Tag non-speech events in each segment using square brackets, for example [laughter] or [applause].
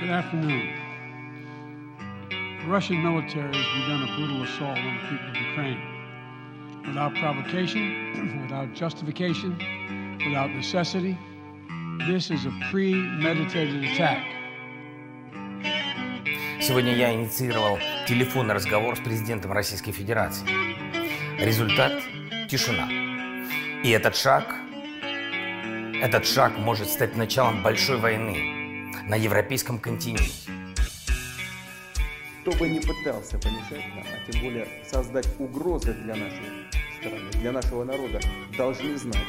Good afternoon. The Russian military has begun a brutal assault on the people of Ukraine. Without provocation, without justification, without necessity, this is a premeditated attack. Сегодня я инициировал телефонный разговор с президентом Российской Федерации. Результат – тишина. И этот шаг, этот шаг может стать началом большой войны на европейском континенте. Кто бы не пытался помешать нам, а тем более создать угрозы для нашей страны, для нашего народа, должны знать,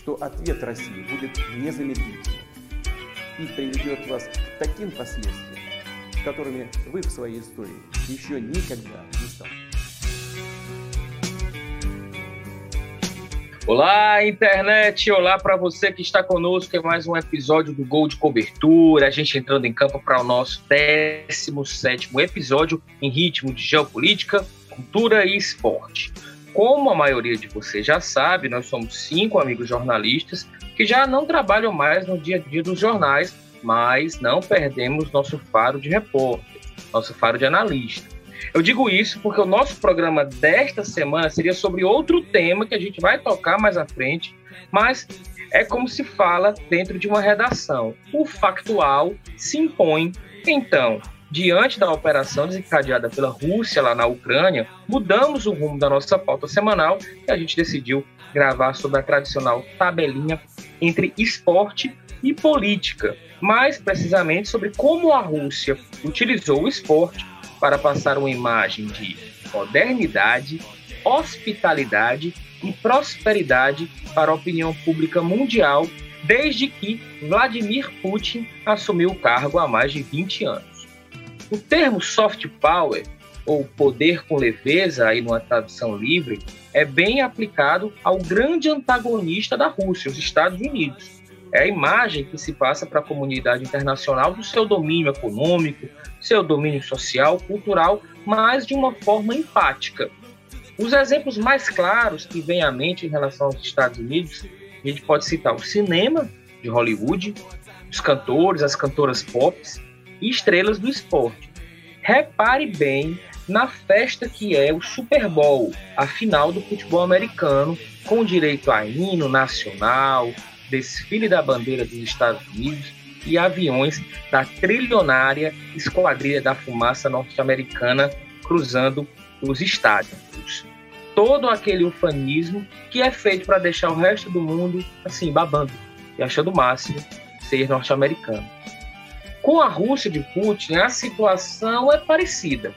что ответ России будет незамедлительным и приведет вас к таким последствиям, которыми вы в своей истории еще никогда Olá, internet! Olá para você que está conosco em mais um episódio do Gol de Cobertura. A gente entrando em campo para o nosso 17 episódio em ritmo de geopolítica, cultura e esporte. Como a maioria de vocês já sabe, nós somos cinco amigos jornalistas que já não trabalham mais no dia a dia dos jornais, mas não perdemos nosso faro de repórter, nosso faro de analista. Eu digo isso porque o nosso programa desta semana seria sobre outro tema que a gente vai tocar mais à frente, mas é como se fala dentro de uma redação. O factual se impõe. Então, diante da operação desencadeada pela Rússia lá na Ucrânia, mudamos o rumo da nossa pauta semanal e a gente decidiu gravar sobre a tradicional tabelinha entre esporte e política, mais precisamente sobre como a Rússia utilizou o esporte para passar uma imagem de modernidade, hospitalidade e prosperidade para a opinião pública mundial desde que Vladimir Putin assumiu o cargo há mais de 20 anos. O termo soft power, ou poder com leveza, aí numa tradução livre, é bem aplicado ao grande antagonista da Rússia, os Estados Unidos. É a imagem que se passa para a comunidade internacional do seu domínio econômico, seu domínio social, cultural, mas de uma forma empática. Os exemplos mais claros que vêm à mente em relação aos Estados Unidos, a gente pode citar o cinema de Hollywood, os cantores, as cantoras pop e estrelas do esporte. Repare bem na festa que é o Super Bowl, a final do futebol americano, com direito a hino nacional, desfile da bandeira dos Estados Unidos e aviões da trilionária Esquadrilha da Fumaça norte-americana cruzando os estádios. Todo aquele ufanismo que é feito para deixar o resto do mundo assim babando e achando o máximo ser norte-americano. Com a Rússia de Putin, a situação é parecida.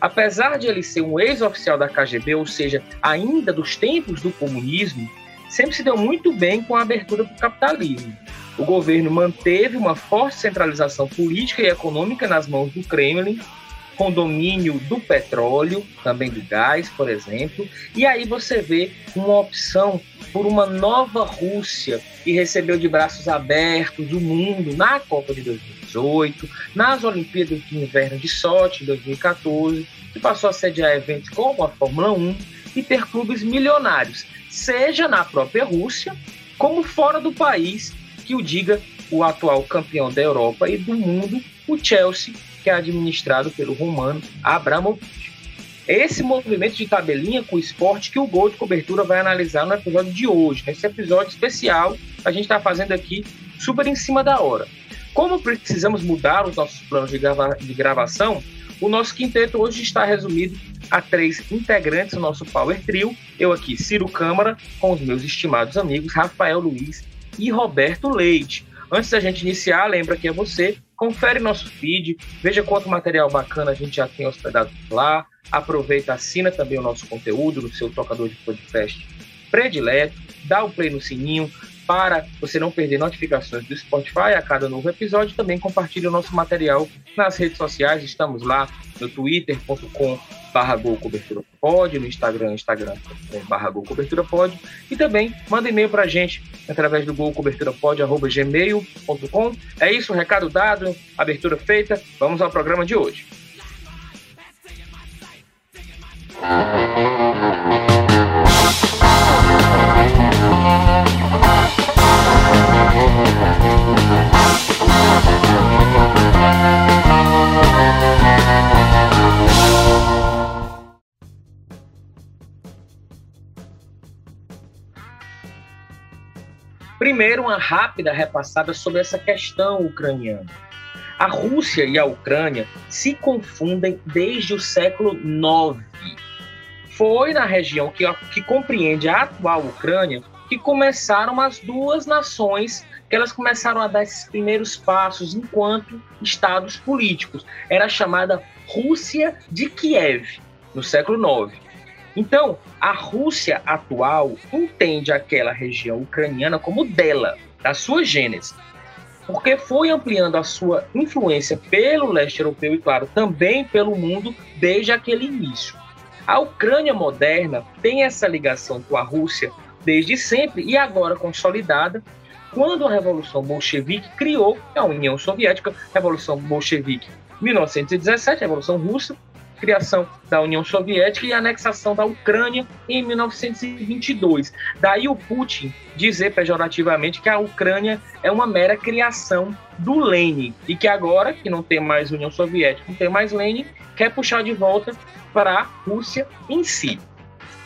Apesar de ele ser um ex-oficial da KGB, ou seja, ainda dos tempos do comunismo, sempre se deu muito bem com a abertura para o capitalismo. O governo manteve uma forte centralização política e econômica nas mãos do Kremlin, com domínio do petróleo, também do gás, por exemplo. E aí você vê uma opção por uma nova Rússia que recebeu de braços abertos o mundo na Copa de 2018, nas Olimpíadas de Inverno de Sochi em 2014, que passou a sediar eventos como a Fórmula 1 e ter clubes milionários seja na própria Rússia, como fora do país, que o diga o atual campeão da Europa e do mundo, o Chelsea, que é administrado pelo romano Abramovich. Esse movimento de tabelinha com o esporte que o Gol de Cobertura vai analisar no episódio de hoje. Nesse episódio especial, a gente está fazendo aqui super em cima da hora. Como precisamos mudar os nossos planos de, grava de gravação, o nosso quinteto hoje está resumido a três integrantes do nosso Power Trio. Eu aqui, Ciro Câmara, com os meus estimados amigos Rafael Luiz e Roberto Leite. Antes da gente iniciar, lembra que é você, confere nosso feed, veja quanto material bacana a gente já tem hospedado lá, aproveita, assina também o nosso conteúdo no seu tocador de podcast predileto, dá o play no sininho, para você não perder notificações do Spotify a cada novo episódio, também compartilhe o nosso material nas redes sociais. Estamos lá no twitter.com barra Cobertura Pod, no Instagram, Instagram barra Cobertura Pod, e também manda e-mail para a gente através do golcoberturapod.gmail.com. É isso, recado dado, abertura feita, vamos ao programa de hoje. Primeiro, uma rápida repassada sobre essa questão ucraniana. A Rússia e a Ucrânia se confundem desde o século IX. Foi na região que, que compreende a atual Ucrânia que começaram as duas nações que elas começaram a dar esses primeiros passos enquanto estados políticos. Era chamada Rússia de Kiev, no século IX. Então, a Rússia atual entende aquela região ucraniana como dela, da sua gênese, porque foi ampliando a sua influência pelo leste europeu e, claro, também pelo mundo desde aquele início. A Ucrânia moderna tem essa ligação com a Rússia desde sempre e agora consolidada quando a Revolução Bolchevique criou a União Soviética, Revolução Bolchevique 1917, Revolução Russa, criação da União Soviética e anexação da Ucrânia em 1922. Daí o Putin dizer pejorativamente que a Ucrânia é uma mera criação do Lenin e que agora, que não tem mais União Soviética, não tem mais Lenin, quer puxar de volta para a Rússia em si.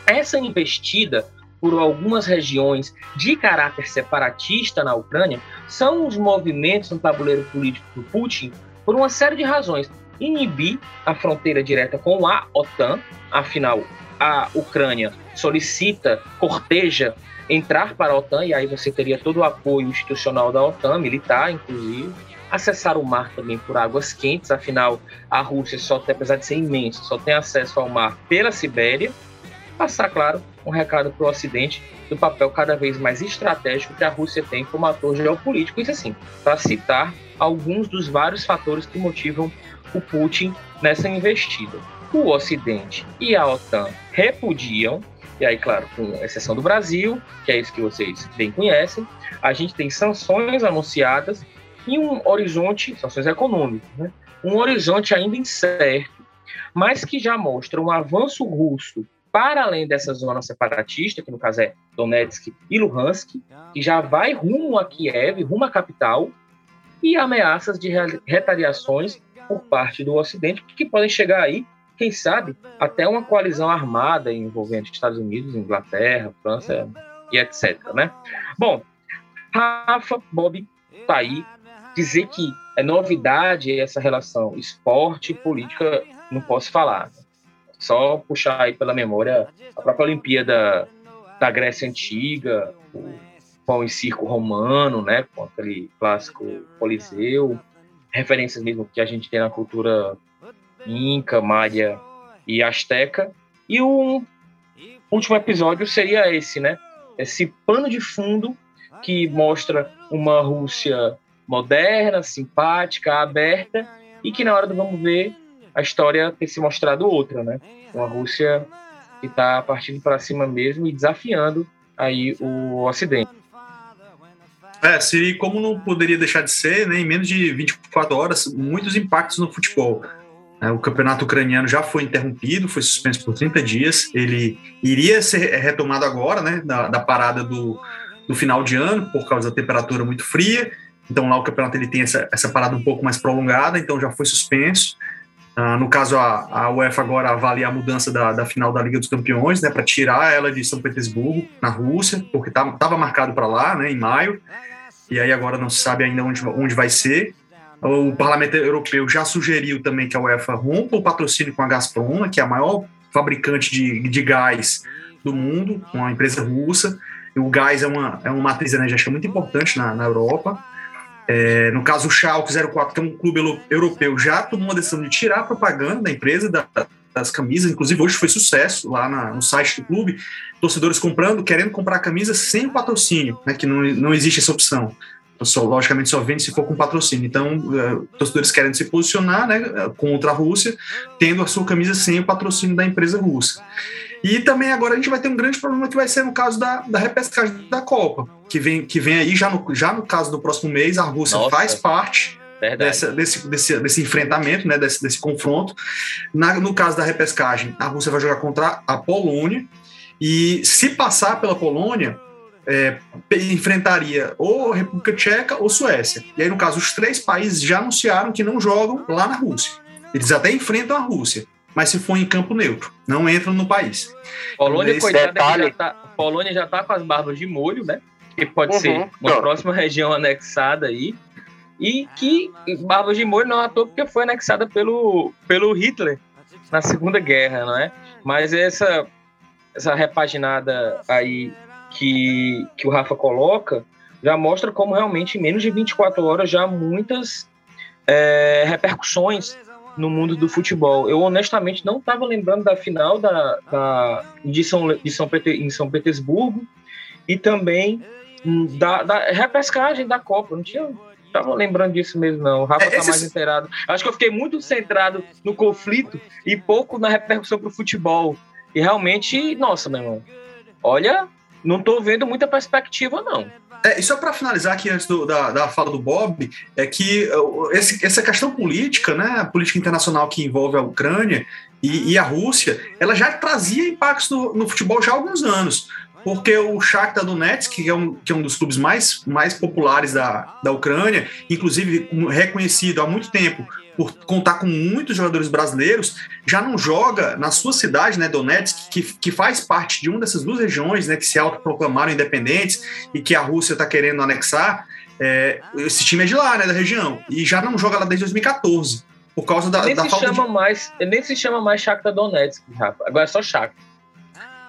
Essa investida por algumas regiões de caráter separatista na Ucrânia são os movimentos no tabuleiro político do Putin por uma série de razões. Inibir a fronteira direta com a OTAN, afinal, a Ucrânia solicita, corteja entrar para a OTAN, e aí você teria todo o apoio institucional da OTAN, militar, inclusive. Acessar o mar também por águas quentes, afinal, a Rússia, só apesar de ser imensa, só tem acesso ao mar pela Sibéria. Passar, claro, um recado para o Ocidente do papel cada vez mais estratégico que a Rússia tem como ator geopolítico. Isso assim, para citar alguns dos vários fatores que motivam o Putin nessa investida. O Ocidente e a OTAN repudiam, e aí, claro, com exceção do Brasil, que é isso que vocês bem conhecem, a gente tem sanções anunciadas e um horizonte, sanções econômicas, né? um horizonte ainda incerto, mas que já mostra um avanço russo para além dessa zona separatista, que no caso é Donetsk e Luhansk, que já vai rumo a Kiev, rumo à capital, e ameaças de retaliações por parte do Ocidente, que podem chegar aí, quem sabe, até uma coalizão armada envolvendo Estados Unidos, Inglaterra, França e etc. Né? Bom, Rafa, Bob, tá aí. Dizer que é novidade essa relação esporte e política, não posso falar. Só puxar aí pela memória a própria Olimpíada da Grécia Antiga, o pão e circo romano, né, com aquele clássico Coliseu, referências mesmo que a gente tem na cultura inca, maia e asteca. E o último episódio seria esse, né? Esse pano de fundo que mostra uma Rússia moderna, simpática, aberta e que na hora do vamos ver a história tem se mostrado outra, né? Uma Rússia que está partindo para cima mesmo e desafiando aí o Ocidente. É, seria como não poderia deixar de ser, né, em menos de 24 horas, muitos impactos no futebol. É, o campeonato ucraniano já foi interrompido, foi suspenso por 30 dias. Ele iria ser retomado agora, né, da, da parada do, do final de ano, por causa da temperatura muito fria. Então lá o campeonato ele tem essa, essa parada um pouco mais prolongada, então já foi suspenso. Uh, no caso, a, a, UEFA agora avalia a mudança da, da final da Liga dos Campeões, né, para tirar ela de São Petersburgo, na Rússia, porque estava marcado para lá, né, em maio, e aí agora não se sabe ainda onde, onde vai ser. O Parlamento Europeu já sugeriu também que a UEFA rompa o patrocínio com a Gazprom, que é a maior fabricante de, de gás do mundo, uma empresa russa. E o gás é uma, é uma matriz energética muito importante na, na Europa. É, no caso, o Schalke 04, que é um clube europeu, já tomou uma decisão de tirar a propaganda da empresa, da, das camisas. Inclusive, hoje foi sucesso lá na, no site do clube. Torcedores comprando, querendo comprar camisa sem patrocínio, né, que não, não existe essa opção. Então, só, logicamente, só vende se for com patrocínio. Então, uh, torcedores querem se posicionar né, contra a Rússia, tendo a sua camisa sem o patrocínio da empresa russa. E também agora a gente vai ter um grande problema que vai ser no caso da, da repescagem da Copa, que vem, que vem aí já no, já no caso do próximo mês, a Rússia Nossa, faz parte dessa, desse, desse, desse enfrentamento, né, desse, desse confronto. Na, no caso da repescagem, a Rússia vai jogar contra a Polônia, e se passar pela Polônia, é, enfrentaria ou República Tcheca ou Suécia. E aí, no caso, os três países já anunciaram que não jogam lá na Rússia. Eles até enfrentam a Rússia, mas se for em campo neutro, não entram no país. Polônia, então, coitada, detalhe... já tá, Polônia já tá com as barbas de molho, né? que pode uhum, ser uma próxima [laughs] região anexada aí, e que Barbas de Molho não é à toa porque foi anexada pelo, pelo Hitler na Segunda Guerra, não é? Mas essa, essa repaginada aí que, que o Rafa coloca já mostra como realmente em menos de 24 horas já há muitas é, repercussões no mundo do futebol. Eu honestamente não estava lembrando da final da, da, de, São, de São em São Petersburgo e também da, da repescagem da Copa. Não tinha tava lembrando disso mesmo, não. O Rafa é, tá mais inteirado. Acho que eu fiquei muito centrado no conflito e pouco na repercussão pro futebol. E realmente, nossa, meu irmão, olha, não tô vendo muita perspectiva, não. É, e só para finalizar aqui antes do, da, da fala do Bob, é que uh, esse, essa questão política, né, a política internacional que envolve a Ucrânia e, e a Rússia, ela já trazia impactos no, no futebol já há alguns anos porque o Shakhtar Donetsk, que é um, que é um dos clubes mais, mais populares da, da Ucrânia, inclusive reconhecido há muito tempo por contar com muitos jogadores brasileiros, já não joga na sua cidade, né, Donetsk, que, que faz parte de uma dessas duas regiões, né, que se autoproclamaram independentes e que a Rússia está querendo anexar. É, esse time é de lá, né, da região, e já não joga lá desde 2014, por causa da, nem da se falta chama de... mais, Nem se chama mais Shakhtar Donetsk, Rafa, agora é só Shakhtar.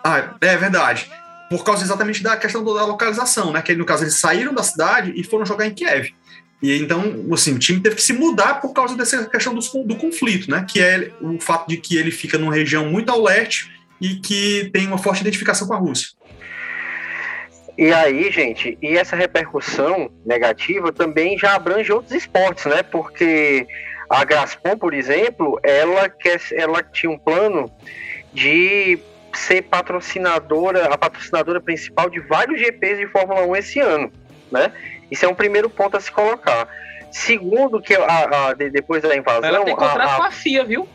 Ah, é verdade por causa exatamente da questão da localização, né? Que no caso eles saíram da cidade e foram jogar em Kiev. E então, assim, o time teve que se mudar por causa dessa questão do, do conflito, né? Que é o fato de que ele fica numa região muito ao leste e que tem uma forte identificação com a Rússia. E aí, gente, e essa repercussão negativa também já abrange outros esportes, né? Porque a Gaspon, por exemplo, ela, quer, ela tinha um plano de ser patrocinadora, a patrocinadora principal de vários GPs de Fórmula 1 esse ano, né? Isso é um primeiro ponto a se colocar. Segundo, que a, a depois da invasão. Ela tem contrato a, a... com a FIA, viu?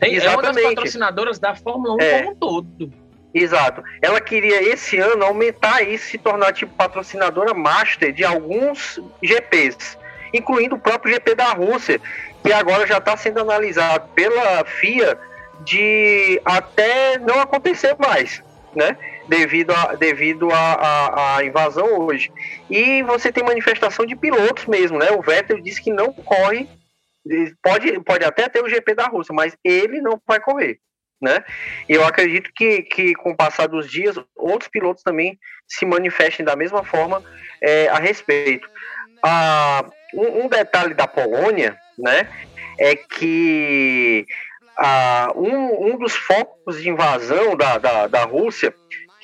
Tem, é uma das patrocinadoras da Fórmula 1 é, como um todo. Exato. Ela queria esse ano aumentar isso, se tornar tipo patrocinadora master de alguns GPs, incluindo o próprio GP da Rússia, que agora já está sendo analisado pela FIA de até não acontecer mais, né? Devido a, devido a, a, a, invasão hoje. E você tem manifestação de pilotos mesmo, né? O Vettel disse que não corre, pode, pode até ter o GP da Rússia, mas ele não vai correr, né? Eu acredito que, que com o passar dos dias, outros pilotos também se manifestem da mesma forma é, a respeito. Ah, um, um detalhe da Polônia, né? É que ah, um, um dos focos de invasão da, da, da Rússia,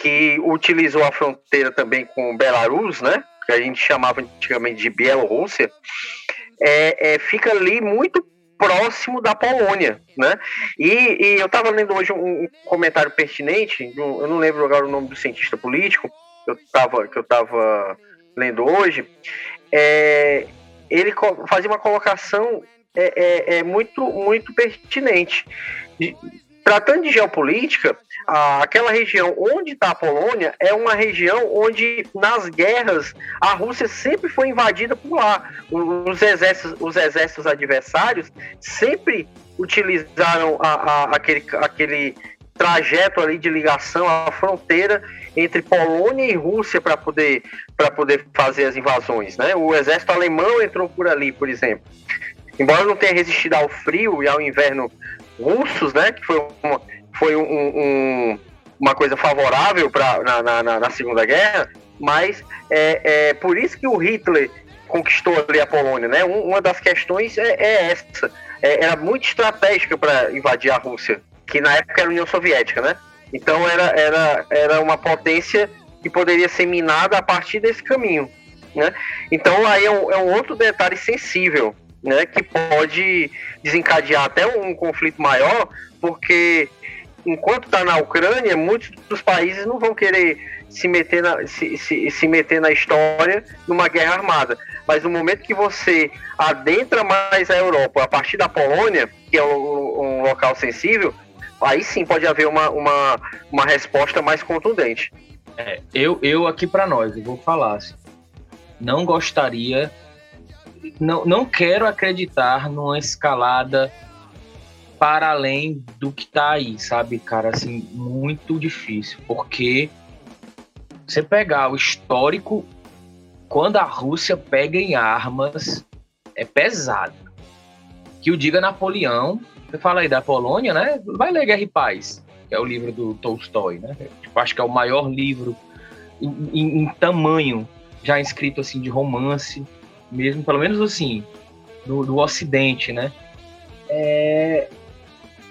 que utilizou a fronteira também com Belarus, né, que a gente chamava antigamente de Bielorrússia, é, é, fica ali muito próximo da Polônia, né? E, e eu estava lendo hoje um, um, comentário pertinente, eu não lembro agora o nome do cientista político que eu estava que eu tava lendo hoje, é, ele fazia uma colocação é, é, é muito, muito pertinente. Tratando de geopolítica, aquela região onde está a Polônia é uma região onde, nas guerras, a Rússia sempre foi invadida por lá. Os exércitos, os exércitos adversários sempre utilizaram a, a, aquele, aquele trajeto ali de ligação à fronteira entre Polônia e Rússia para poder, poder fazer as invasões. Né? O exército alemão entrou por ali, por exemplo embora não tenha resistido ao frio e ao inverno russos, né, que foi uma, foi um, um, uma coisa favorável para na, na, na, Segunda Guerra, mas é, é por isso que o Hitler conquistou ali a Polônia, né? uma das questões é, é essa, é, era muito estratégica para invadir a Rússia, que na época era União Soviética, né? Então era, era, era uma potência que poderia ser minada a partir desse caminho, né? Então aí é um, é um outro detalhe sensível né, que pode desencadear até um conflito maior, porque enquanto está na Ucrânia, muitos dos países não vão querer se meter, na, se, se, se meter na história numa guerra armada. Mas no momento que você adentra mais a Europa, a partir da Polônia, que é um, local sensível, aí sim pode haver uma, uma, uma resposta mais contundente. É, eu, eu aqui para nós, eu vou falar assim, não gostaria não, não quero acreditar numa escalada para além do que tá aí, sabe, cara? Assim, muito difícil, porque você pegar o histórico, quando a Rússia pega em armas, é pesado. Que o diga Napoleão, você fala aí da Polônia, né? Vai ler Guerra e Paz, que é o livro do Tolstói, né? Tipo, acho que é o maior livro em, em, em tamanho já escrito assim de romance, mesmo, pelo menos assim, do, do Ocidente, né? É...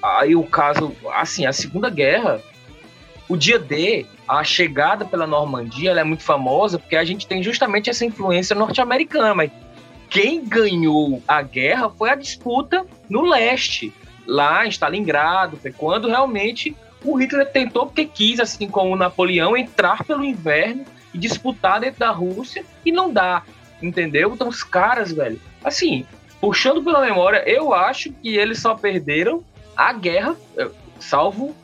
Aí o caso, assim, a Segunda Guerra, o dia D, a chegada pela Normandia, ela é muito famosa porque a gente tem justamente essa influência norte-americana, quem ganhou a guerra foi a disputa no leste, lá em Stalingrado, foi quando realmente o Hitler tentou, porque quis, assim como o Napoleão, entrar pelo inverno e disputar dentro da Rússia e não dá, entendeu? Então os caras, velho, assim, puxando pela memória, eu acho que eles só perderam a guerra, eh, salvo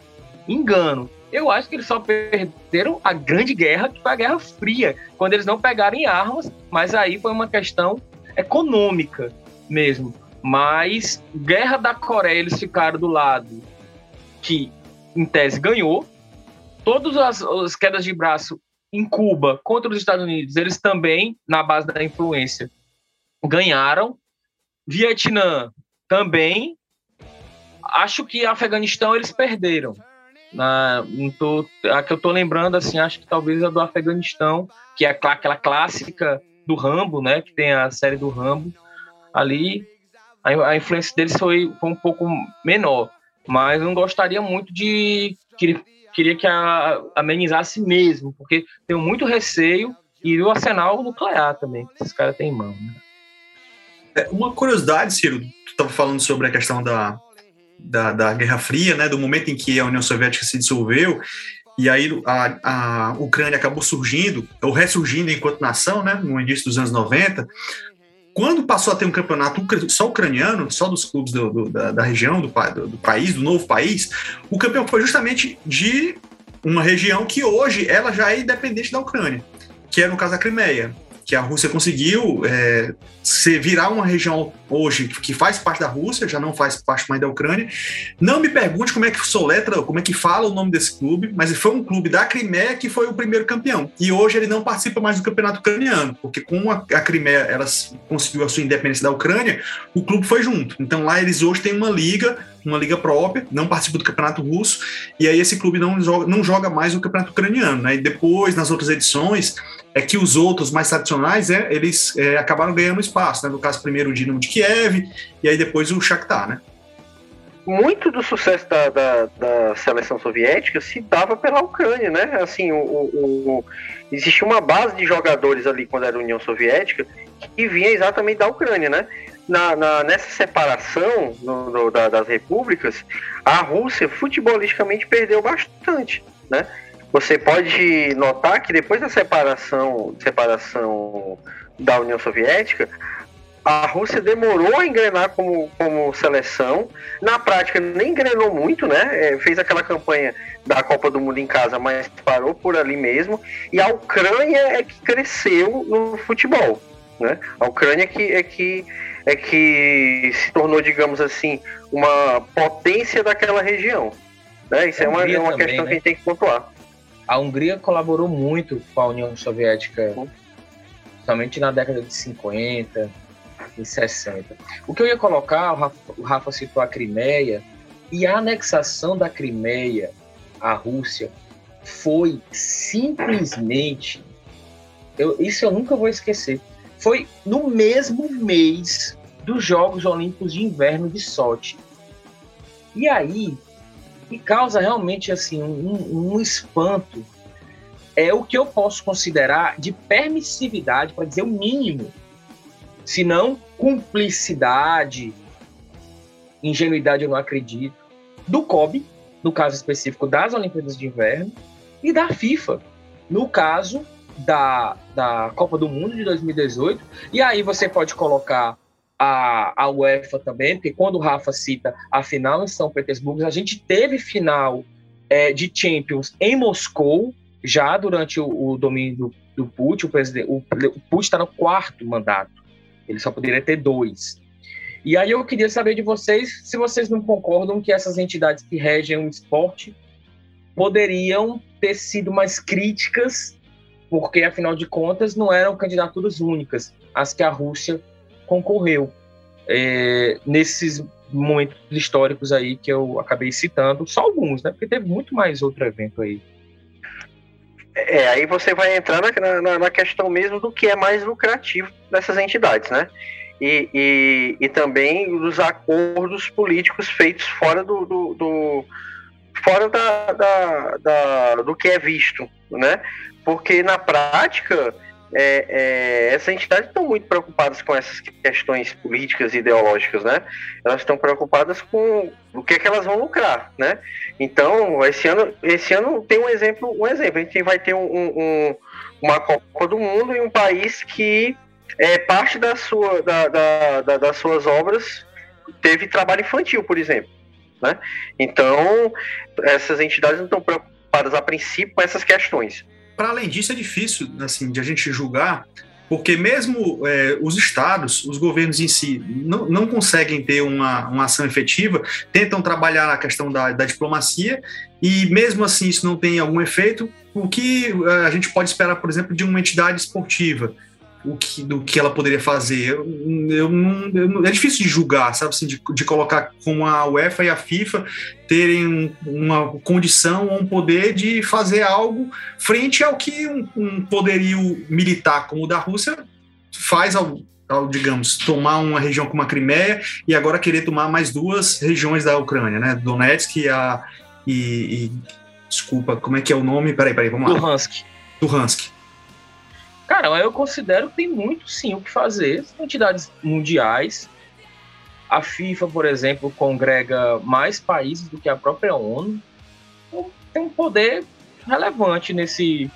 engano. Eu acho que eles só perderam a grande guerra, que foi a Guerra Fria, quando eles não pegaram armas, mas aí foi uma questão econômica mesmo. Mas Guerra da Coreia, eles ficaram do lado que, em tese, ganhou. Todas as, as quedas de braço em Cuba contra os Estados Unidos, eles também, na base da influência, ganharam. Vietnã também. Acho que Afeganistão eles perderam. Na, não tô, a que eu tô lembrando, assim, acho que talvez a do Afeganistão, que é aquela clássica do Rambo, né? Que tem a série do Rambo. Ali, a, a influência deles foi, foi um pouco menor. Mas não gostaria muito de queria que a, amenizasse mesmo, porque tenho muito receio e o arsenal nuclear também, que esses caras têm em mão. Né? É, uma curiosidade, Ciro, tu estava falando sobre a questão da, da, da, Guerra Fria, né, do momento em que a União Soviética se dissolveu, e aí a, a Ucrânia acabou surgindo, ou ressurgindo enquanto nação, né, no início dos anos 90, quando passou a ter um campeonato só ucraniano, só dos clubes do, do, da, da, região, do, do, país, do novo país, o campeão foi justamente de uma região que hoje ela já é independente da Ucrânia, que é no caso a Crimeia que a Rússia conseguiu é, se virar uma região hoje que faz parte da Rússia, já não faz parte mais da Ucrânia. Não me pergunte como é que soletra, como é que fala o nome desse clube, mas foi um clube da Crimeia que foi o primeiro campeão. E hoje ele não participa mais do campeonato ucraniano, porque com a, a Crimeia ela conseguiu a sua independência da Ucrânia, o clube foi junto. Então lá eles hoje têm uma liga uma liga própria, não participa do campeonato russo, e aí esse clube não joga, não joga mais o campeonato ucraniano. Né? E depois, nas outras edições, é que os outros mais tradicionais, é, eles é, acabaram ganhando espaço. Né? No caso, primeiro o Dinamo de Kiev, e aí depois o Shakhtar, né? muito do sucesso da, da, da, seleção soviética se dava pela Ucrânia, né? Assim, o, o, o, existia uma base de jogadores ali quando era a União Soviética que vinha exatamente da Ucrânia, né? Na, na, nessa separação no, no, da, das repúblicas, a Rússia futebolisticamente perdeu bastante, né? Você pode notar que depois da separação, separação da União Soviética, a Rússia demorou a engrenar como, como seleção. Na prática, nem engrenou muito, né? É, fez aquela campanha da Copa do Mundo em casa, mas parou por ali mesmo. E a Ucrânia é que cresceu no futebol. Né? A Ucrânia que, é que é que se tornou, digamos assim, uma potência daquela região. Né? Isso é uma, é uma também, questão né? que a gente tem que pontuar. A Hungria colaborou muito com a União Soviética, uhum. somente na década de 50 e 60. O que eu ia colocar, o Rafa, o Rafa citou a Crimeia, e a anexação da Crimeia à Rússia foi simplesmente. Eu, isso eu nunca vou esquecer foi no mesmo mês dos Jogos Olímpicos de Inverno de Sochi. E aí, que causa realmente assim um, um espanto é o que eu posso considerar de permissividade, para dizer o mínimo, se não cumplicidade, ingenuidade eu não acredito, do COB, no caso específico das Olimpíadas de Inverno, e da FIFA, no caso da, da Copa do Mundo de 2018. E aí você pode colocar a, a UEFA também, porque quando o Rafa cita a final em São Petersburgo, a gente teve final é, de Champions em Moscou, já durante o, o domínio do, do Putin. O, presidente, o, o Putin está no quarto mandato, ele só poderia ter dois. E aí eu queria saber de vocês se vocês não concordam que essas entidades que regem o esporte poderiam ter sido mais críticas porque afinal de contas não eram candidaturas únicas as que a Rússia concorreu é, nesses momentos históricos aí que eu acabei citando, só alguns, né? Porque teve muito mais outro evento aí. É, aí você vai entrar na, na, na questão mesmo do que é mais lucrativo dessas entidades, né? E, e, e também dos acordos políticos feitos fora do, do, do fora da, da, da, do que é visto, né? Porque na prática é, é, essas entidades estão muito preocupadas com essas questões políticas e ideológicas, né? Elas estão preocupadas com o que é que elas vão lucrar, né? Então, esse ano, esse ano tem um exemplo, um exemplo. A gente vai ter um, um, uma Copa do Mundo em um país que é parte da sua, da, da, da, das suas obras teve trabalho infantil, por exemplo. Né? Então, essas entidades não estão preocupadas a princípio com essas questões. Para além disso, é difícil assim, de a gente julgar, porque mesmo é, os estados, os governos em si, não, não conseguem ter uma, uma ação efetiva, tentam trabalhar na questão da, da diplomacia, e mesmo assim isso não tem algum efeito, o que é, a gente pode esperar, por exemplo, de uma entidade esportiva? O que, do que ela poderia fazer. Eu, eu, eu, é difícil de julgar, sabe, assim, de, de colocar como a UEFA e a FIFA terem uma condição ou um poder de fazer algo frente ao que um, um poderio militar como o da Rússia faz ao, ao, digamos, tomar uma região como a Crimeia e agora querer tomar mais duas regiões da Ucrânia, né? Donetsk e a. E, e, desculpa, como é que é o nome? Peraí, peraí, vamos lá. Luhansk. Luhansk. Cara, eu considero que tem muito sim o que fazer. São entidades mundiais. A FIFA, por exemplo, congrega mais países do que a própria ONU. Então, tem um poder relevante nesse,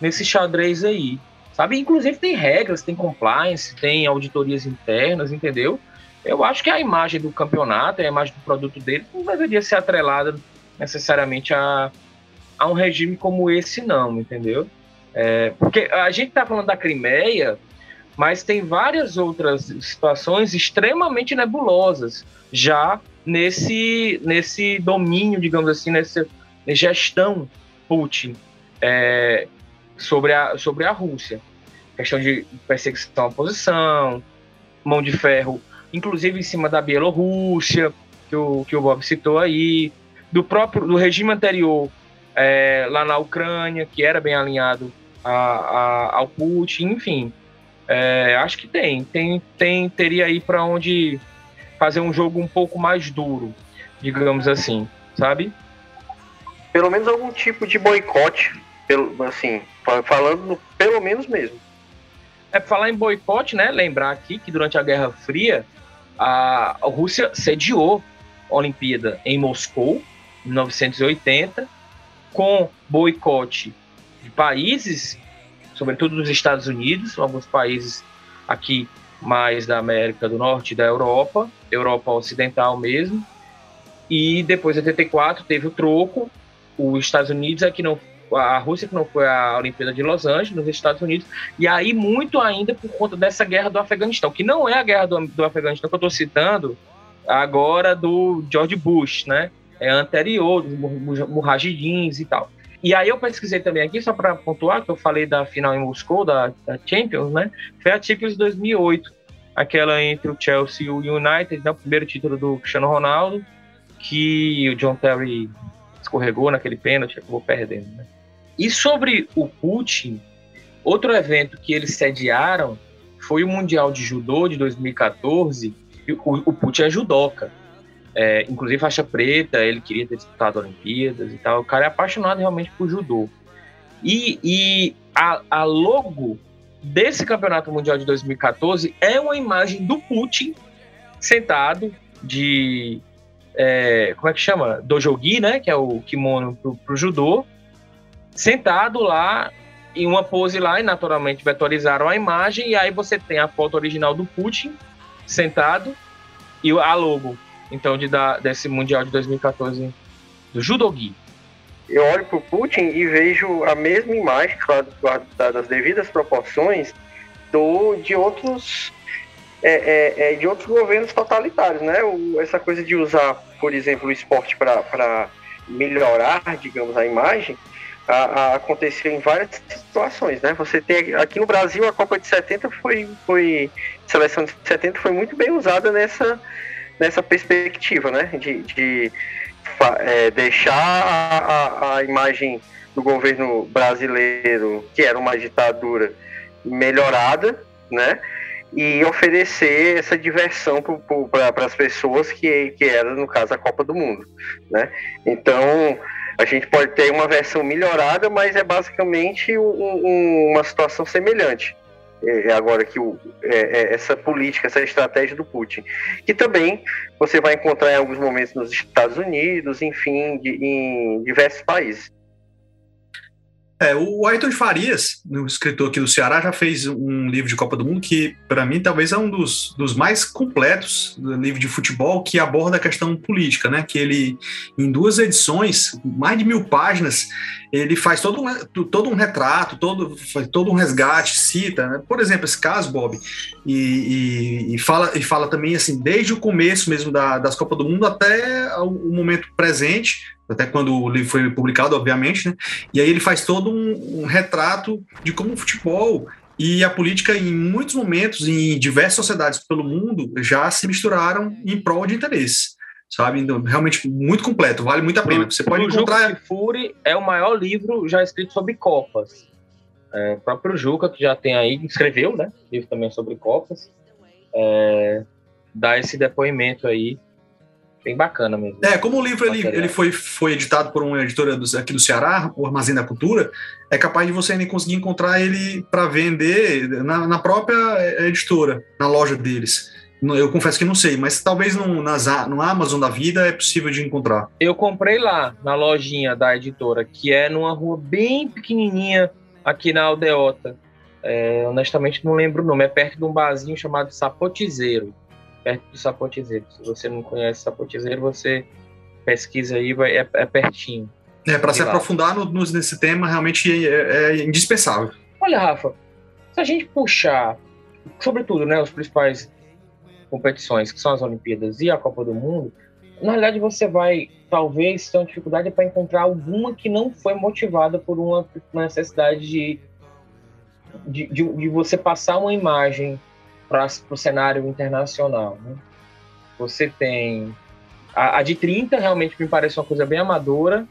nesse xadrez aí. Sabe? Inclusive tem regras, tem compliance, tem auditorias internas, entendeu? Eu acho que a imagem do campeonato, a imagem do produto dele, não deveria ser atrelada necessariamente a, a um regime como esse, não, entendeu? É, porque a gente está falando da Crimeia, mas tem várias outras situações extremamente nebulosas já nesse, nesse domínio, digamos assim, nessa gestão Putin é, sobre, a, sobre a Rússia. Questão de perseguição à oposição, mão de ferro, inclusive em cima da Bielorrússia, que o, que o Bob citou aí, do próprio do regime anterior é, lá na Ucrânia, que era bem alinhado a, a, ao Putin, enfim. É, acho que tem, tem, tem teria aí para onde fazer um jogo um pouco mais duro, digamos assim, sabe? Pelo menos algum tipo de boicote, pelo, assim, falando pelo menos mesmo. É falar em boicote, né? Lembrar aqui que durante a Guerra Fria a, a Rússia sediou a Olimpíada em Moscou, em 1980, com boicote de países, sobretudo dos Estados Unidos, alguns países aqui mais da América do Norte da Europa, Europa Ocidental mesmo. E depois de 84 teve o troco, os Estados Unidos é que não a Rússia que não foi a Olimpíada de Los Angeles, nos Estados Unidos, e aí muito ainda por conta dessa guerra do Afeganistão, que não é a guerra do, do Afeganistão que eu estou citando agora do George Bush, né? É anterior, dos mujahidins e tal. E aí eu pesquisei também aqui, só para pontuar, que eu falei da final em Moscou, da, da, Champions, né? Foi a Champions 2008, aquela entre o Chelsea e o United, né? o primeiro título do Cristiano Ronaldo, que o John Terry escorregou naquele pênalti, acabou perdendo, né? E sobre o Putin, outro evento que eles sediaram foi o Mundial de Judô de 2014, o, o Putin é judoca. É, inclusive faixa preta, ele queria ter disputado Olimpíadas e tal. O cara é apaixonado realmente por judô. E, e a, a, logo desse campeonato mundial de 2014 é uma imagem do Putin sentado de é, como é que chama? Dojogi, né? Que é o kimono pro, pro judô, sentado lá em uma pose lá e naturalmente vetorizaram a imagem e aí você tem a foto original do Putin sentado e a logo então, de dar, desse Mundial de 2014 do Judogi. Eu olho para o Putin e vejo a mesma imagem, claro, das devidas proporções, do, de outros é, é, é, de outros governos totalitários, né? O, essa coisa de usar, por exemplo, o esporte para melhorar, digamos, a imagem, a, a acontecer em várias situações, né? Você tem aqui no Brasil a Copa de 70 foi, foi seleção de 70 foi muito bem usada nessa, nessa perspectiva, né? De, de é, deixar a, a, imagem do governo brasileiro, que era uma ditadura melhorada, né? E oferecer essa diversão para as pessoas que, que era, no caso, a Copa do Mundo, né? Então, a gente pode ter uma versão melhorada, mas é basicamente um, um, uma situação semelhante. É, é agora que o, é, é, essa política, essa estratégia do Putin, que também você vai encontrar em alguns momentos nos Estados Unidos, enfim, de, em diversos países. É, o Ayrton de Farias, o escritor aqui do Ceará, já fez um livro de Copa do Mundo que, para mim, talvez é um dos, dos mais completos do livro de futebol que aborda a questão política, né? Que ele, em duas edições, mais de mil páginas, ele faz todo um, todo um retrato, todo, todo um resgate, cita, né? por exemplo, esse caso, Bob, e, e, e, fala, e fala também, assim, desde o começo mesmo da, das Copas do Mundo até o momento presente, até quando o livro foi publicado, obviamente, né? E aí ele faz todo um, um, retrato de como o futebol e a política, em muitos momentos, em diversas sociedades pelo mundo, já se misturaram em prol de interesses. Sabe? Então, realmente muito completo, vale muito a pena. Você pode o encontrar. Juca Fury é o maior livro já escrito sobre Copas. É, o próprio Juca, que já tem aí, escreveu, né? Livro também sobre Copas. É, dá esse depoimento aí bem bacana mesmo. É, como o livro ele, ele foi, foi editado por uma editora do, aqui do Ceará, o Armazém da Cultura, é capaz de você nem conseguir encontrar ele para vender na, na, própria editora, na loja deles. Eu confesso que não sei, mas talvez no, nas, no Amazon da vida é possível de encontrar. Eu comprei lá, na lojinha da editora, que é numa rua bem pequenininha aqui na Aldeota. É, honestamente não lembro o nome, é perto de um barzinho chamado Sapotizeiro perto do Sapotizeiro. Se você não conhece Sapotizeiro, você pesquisa aí, vai, é, é pertinho. É, para se lá. aprofundar no, nesse tema, realmente é, é, indispensável. Olha, Rafa, se a gente puxar, sobretudo, né, os principais competições, que são as Olimpíadas e a Copa do Mundo, na realidade você vai, talvez, ter uma dificuldade para encontrar alguma que não foi motivada por uma, uma necessidade de, de, de, de você passar uma imagem para o cenário internacional. Né? Você tem a, a, de 30, realmente me parece uma coisa bem amadora,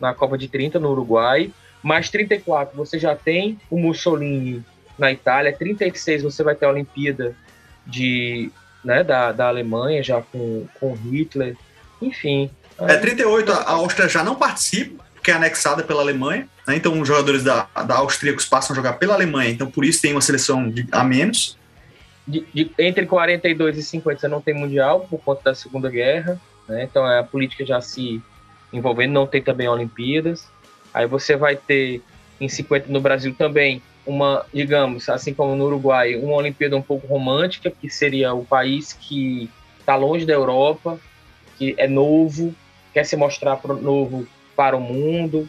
na Copa de 30 no Uruguai, mais 34 você já tem o Mussolini na Itália, 36 você vai ter a Olimpíada de, né, da, da Alemanha, já com, com Hitler, enfim. É, 38 a Áustria já não participa, porque é anexada pela Alemanha, né? então os jogadores da, da austríacos passam a jogar pela Alemanha, então por isso tem uma seleção de, a menos de, de, entre 42 e 50 você não tem mundial por conta da Segunda Guerra, né? então a política já se envolvendo, não tem também Olimpíadas. Aí você vai ter em 50 no Brasil também uma, digamos, assim como no Uruguai, uma Olimpíada um pouco romântica, que seria o país que está longe da Europa, que é novo, quer se mostrar pro, novo para o mundo,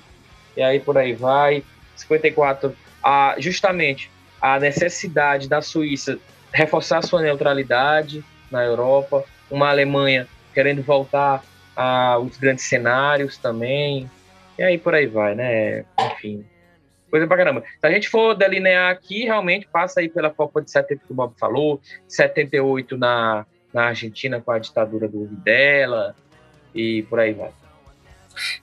e aí por aí vai. 54, a, justamente a necessidade da Suíça reforçar sua neutralidade na Europa, uma Alemanha querendo voltar aos grandes cenários também, e aí por aí vai, né? Enfim, coisa pra caramba. Se a gente for delinear aqui, realmente passa aí pela Copa de 70 que o Bob falou, 78 na, na Argentina com a ditadura do Videla, e por aí vai.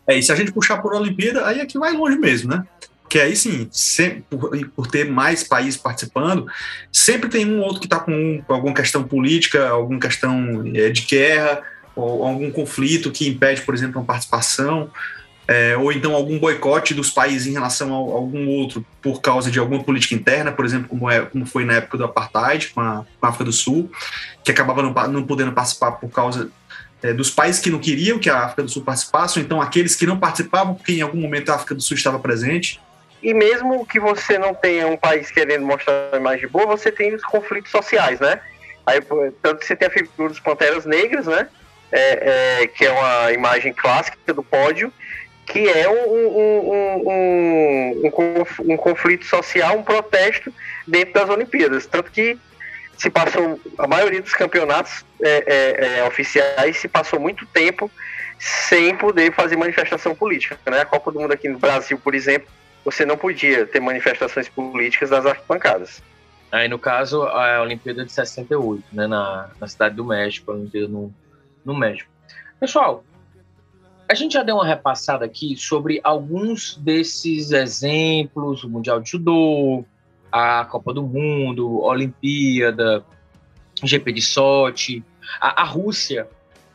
É, e se a gente puxar por Olimpíada, aí é que vai longe mesmo, né? Que aí sim, sempre, por, por, ter mais países participando, sempre tem um outro que está com, com, alguma questão política, alguma questão é, de guerra, ou algum conflito que impede, por exemplo, uma participação, é, ou então algum boicote dos países em relação a, a, algum outro por causa de alguma política interna, por exemplo, como, é, como foi na época do Apartheid com a, com a África do Sul, que acabava não, não podendo participar por causa é, dos países que não queriam que a África do Sul participasse, ou então aqueles que não participavam porque em algum momento a África do Sul estava presente. E mesmo que você não tenha um país querendo mostrar uma imagem boa, você tem os conflitos sociais, né? Aí, tanto que você tem a figura dos Panteras Negras, né? É, é, que é uma imagem clássica do pódio, que é um, um, um, um, conflito social, um protesto dentro das Olimpíadas. Tanto que se passou, a maioria dos campeonatos é, é, é oficiais se passou muito tempo sem poder fazer manifestação política. Né? A Copa do Mundo aqui no Brasil, por exemplo, você não podia ter manifestações políticas das arquibancadas. Aí, no caso, a Olimpíada de 68, né, na, na cidade do México, a Olimpíada no, no México. Pessoal, a gente já deu uma repassada aqui sobre alguns desses exemplos, o Mundial de Judô, a Copa do Mundo, a Olimpíada, GP de Sochi. A, a Rússia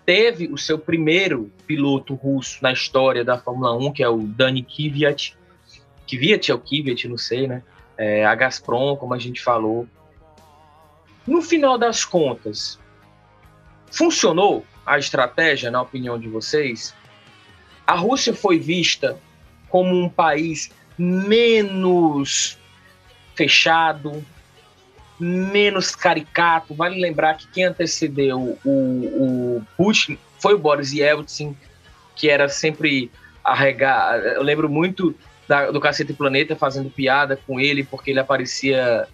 teve o seu primeiro piloto russo na história da Fórmula 1, que é o Dani Kvyat. É o Kvyat, não sei, né? É, a Gazprom, como a gente falou. No final das contas, funcionou a estratégia, na opinião de vocês? A Rússia foi vista como um país menos fechado, menos caricato. Vale lembrar que quem antecedeu o, o Putin foi o Boris Yeltsin, que era sempre arregar. Eu lembro muito da, do Cacete Planeta fazendo piada com ele, porque ele aparecia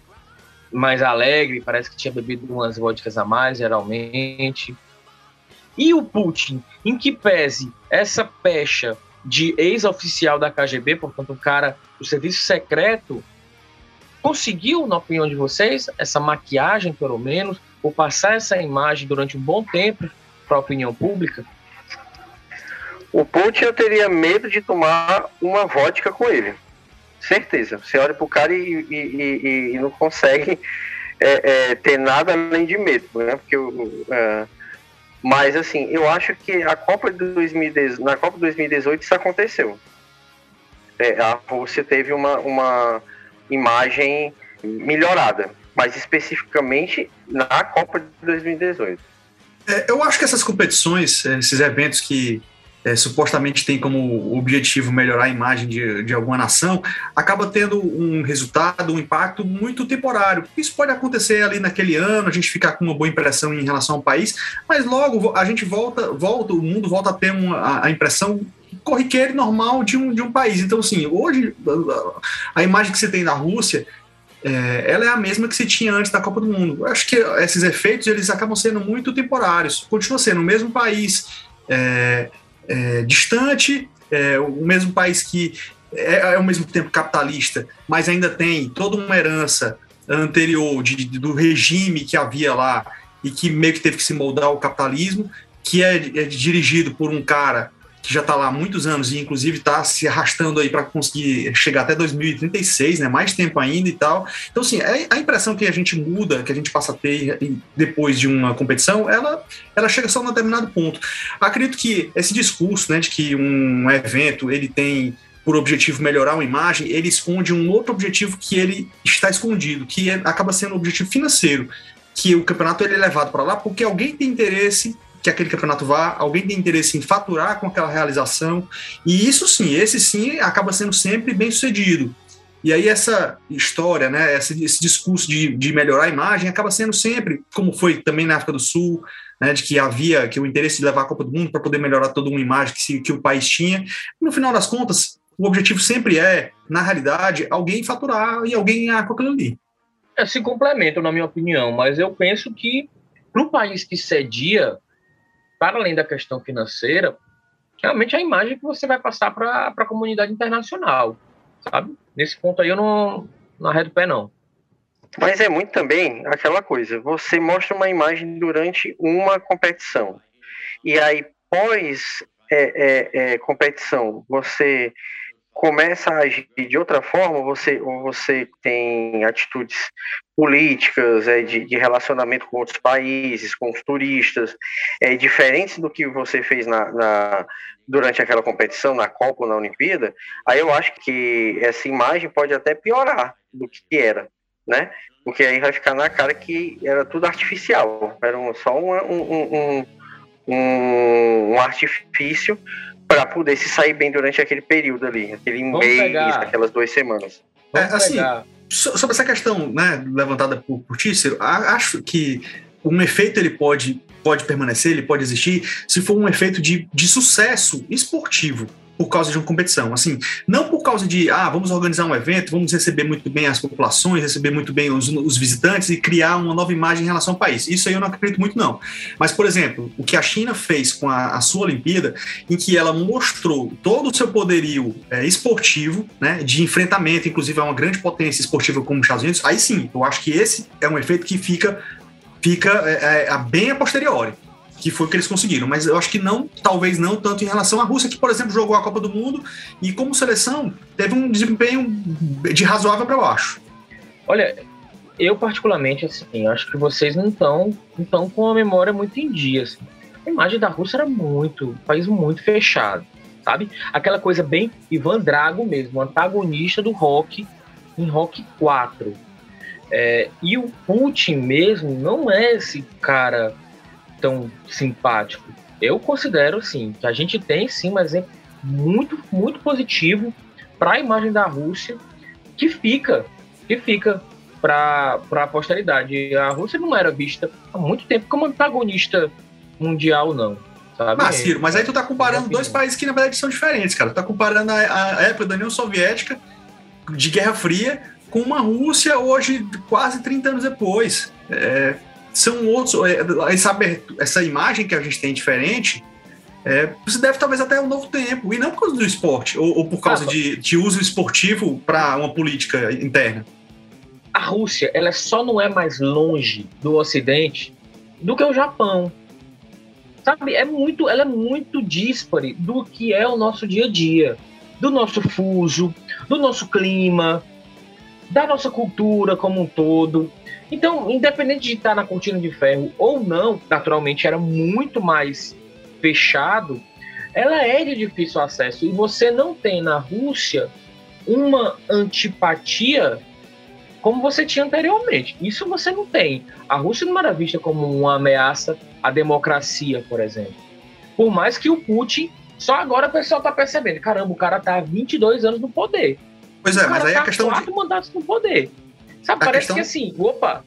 mais alegre, parece que tinha bebido umas vodkas a mais, geralmente. E o Putin, em que pese essa pecha de ex-oficial da KGB, portanto, um cara do serviço secreto, conseguiu, na opinião de vocês, essa maquiagem, pelo menos, ou passar essa imagem durante um bom tempo para a opinião pública? O Putin eu teria medo de tomar uma vodka com ele. Certeza. Você olha pro cara e, e, e, e não consegue [laughs] é, é, ter nada além de medo, né? Porque uh, mas assim, eu acho que a Copa de 2018, na Copa de 2018 isso aconteceu. É, a Rússia teve uma, uma imagem melhorada, mas especificamente na Copa de 2018. É, eu acho que essas competições, esses eventos que é, supostamente têm como objetivo melhorar a imagem de, de alguma nação, acaba tendo um resultado, um impacto muito temporário. Isso pode acontecer ali naquele ano, a gente ficar com uma boa impressão em relação ao país, mas logo a gente volta, volta o mundo volta a ter uma, a impressão corriqueira e normal de um, de um país. Então, assim, hoje a imagem que você tem da Rússia é, ela é a mesma que se tinha antes da Copa do Mundo. Eu acho que esses efeitos eles acabam sendo muito temporários. Continua sendo o mesmo país é, é, distante, é, o mesmo país que é, é ao mesmo tempo capitalista, mas ainda tem toda uma herança anterior de, de, do regime que havia lá e que meio que teve que se moldar ao capitalismo, que é, é dirigido por um cara que já está lá há muitos anos e inclusive está se arrastando aí para conseguir chegar até 2036, né, mais tempo ainda e tal. Então, assim, a impressão que a gente muda, que a gente passa a ter depois de uma competição, ela, ela chega só a um determinado ponto. Acredito que esse discurso, né, de que um evento ele tem por objetivo melhorar uma imagem, ele esconde um outro objetivo que ele está escondido, que é, acaba sendo o objetivo financeiro, que o campeonato ele é levado para lá porque alguém tem interesse que aquele campeonato vá, alguém tem interesse em faturar com aquela realização, e isso sim, esse sim acaba sendo sempre bem sucedido. E aí essa história, né, esse, esse discurso de, de melhorar a imagem acaba sendo sempre, como foi também na África do Sul, né, de que havia que o interesse de levar a Copa do Mundo para poder melhorar toda uma imagem que, se, que o país tinha. No final das contas, o objetivo sempre é, na realidade, alguém faturar e alguém ganhar com aquilo ali. É, se complementam, na minha opinião, mas eu penso que para o país que cedia para além da questão financeira, realmente a imagem que você vai passar para a comunidade internacional, sabe? Nesse ponto aí eu não, não arredo pé, não. Mas é muito também aquela coisa, você mostra uma imagem durante uma competição, e aí pós é, é, é, competição, você começa a agir de outra forma, você, você tem atitudes políticas, é, de, de, relacionamento com outros países, com os turistas, é, diferentes do que você fez na, na, durante aquela competição, na Copa ou na Olimpíada, aí eu acho que essa imagem pode até piorar do que era, né? Porque aí vai ficar na cara que era tudo artificial, era só um, um, um, um artifício para poder se sair bem durante aquele período ali, aquele Vamos mês, pegar. aquelas duas semanas. É, assim, sobre essa questão né, levantada por, por Tícero, acho que um efeito ele pode, pode permanecer, ele pode existir, se for um efeito de, de sucesso esportivo. Por causa de uma competição. Assim, não por causa de, ah, vamos organizar um evento, vamos receber muito bem as populações, receber muito bem os, os visitantes e criar uma nova imagem em relação ao país. Isso aí eu não acredito muito, não. Mas, por exemplo, o que a China fez com a, a sua Olimpíada, em que ela mostrou todo o seu poderio é, esportivo, né, de enfrentamento, inclusive é uma grande potência esportiva como os Estados Unidos, aí sim, eu acho que esse é um efeito que fica, fica é, é, bem a posteriori que foi o que eles conseguiram. Mas eu acho que não, talvez não tanto em relação à Rússia, que, por exemplo, jogou a Copa do Mundo e, como seleção, teve um desempenho de razoável para baixo. Olha, eu particularmente, assim, acho que vocês não estão não com a memória muito em dia. Assim. A imagem da Rússia era muito, um país muito fechado, sabe? Aquela coisa bem Ivan Drago mesmo, antagonista do rock em Rock 4. É, e o Putin mesmo não é esse cara tão simpático. Eu considero, sim, que a gente tem, sim, um exemplo muito, muito positivo para a imagem da Rússia, que fica, que fica para a posteridade. A Rússia não era vista há muito tempo como antagonista mundial, não. Sabe? Ah, Ciro, mas aí tu tá comparando dois países que na verdade são diferentes, cara. Tu tá comparando a, a época da União Soviética, de Guerra Fria, com uma Rússia hoje, quase 30 anos depois. É, são outros. É, essa, essa imagem que a gente tem diferente é, se deve talvez até um novo tempo, e não por causa do esporte, ou, ou por causa ah, de, de uso esportivo para uma política interna. A Rússia, ela só não é mais longe do Ocidente do que o Japão. Sabe, é muito, ela é muito dispare do que é o nosso dia a dia, do nosso fuso, do nosso clima, da nossa cultura como um todo. Então, independente de estar na cortina de ferro ou não, naturalmente era muito mais fechado, ela é de difícil acesso. E você não tem na Rússia uma antipatia como você tinha anteriormente. Isso você não tem. A Rússia não era vista como uma ameaça à democracia, por exemplo. Por mais que o Putin, só agora o pessoal está percebendo, caramba, o cara está há 22 anos no poder. Pois é, mas aí tá a questão quatro de... mandatos no poder. Sabe, a parece questão... que assim, opa.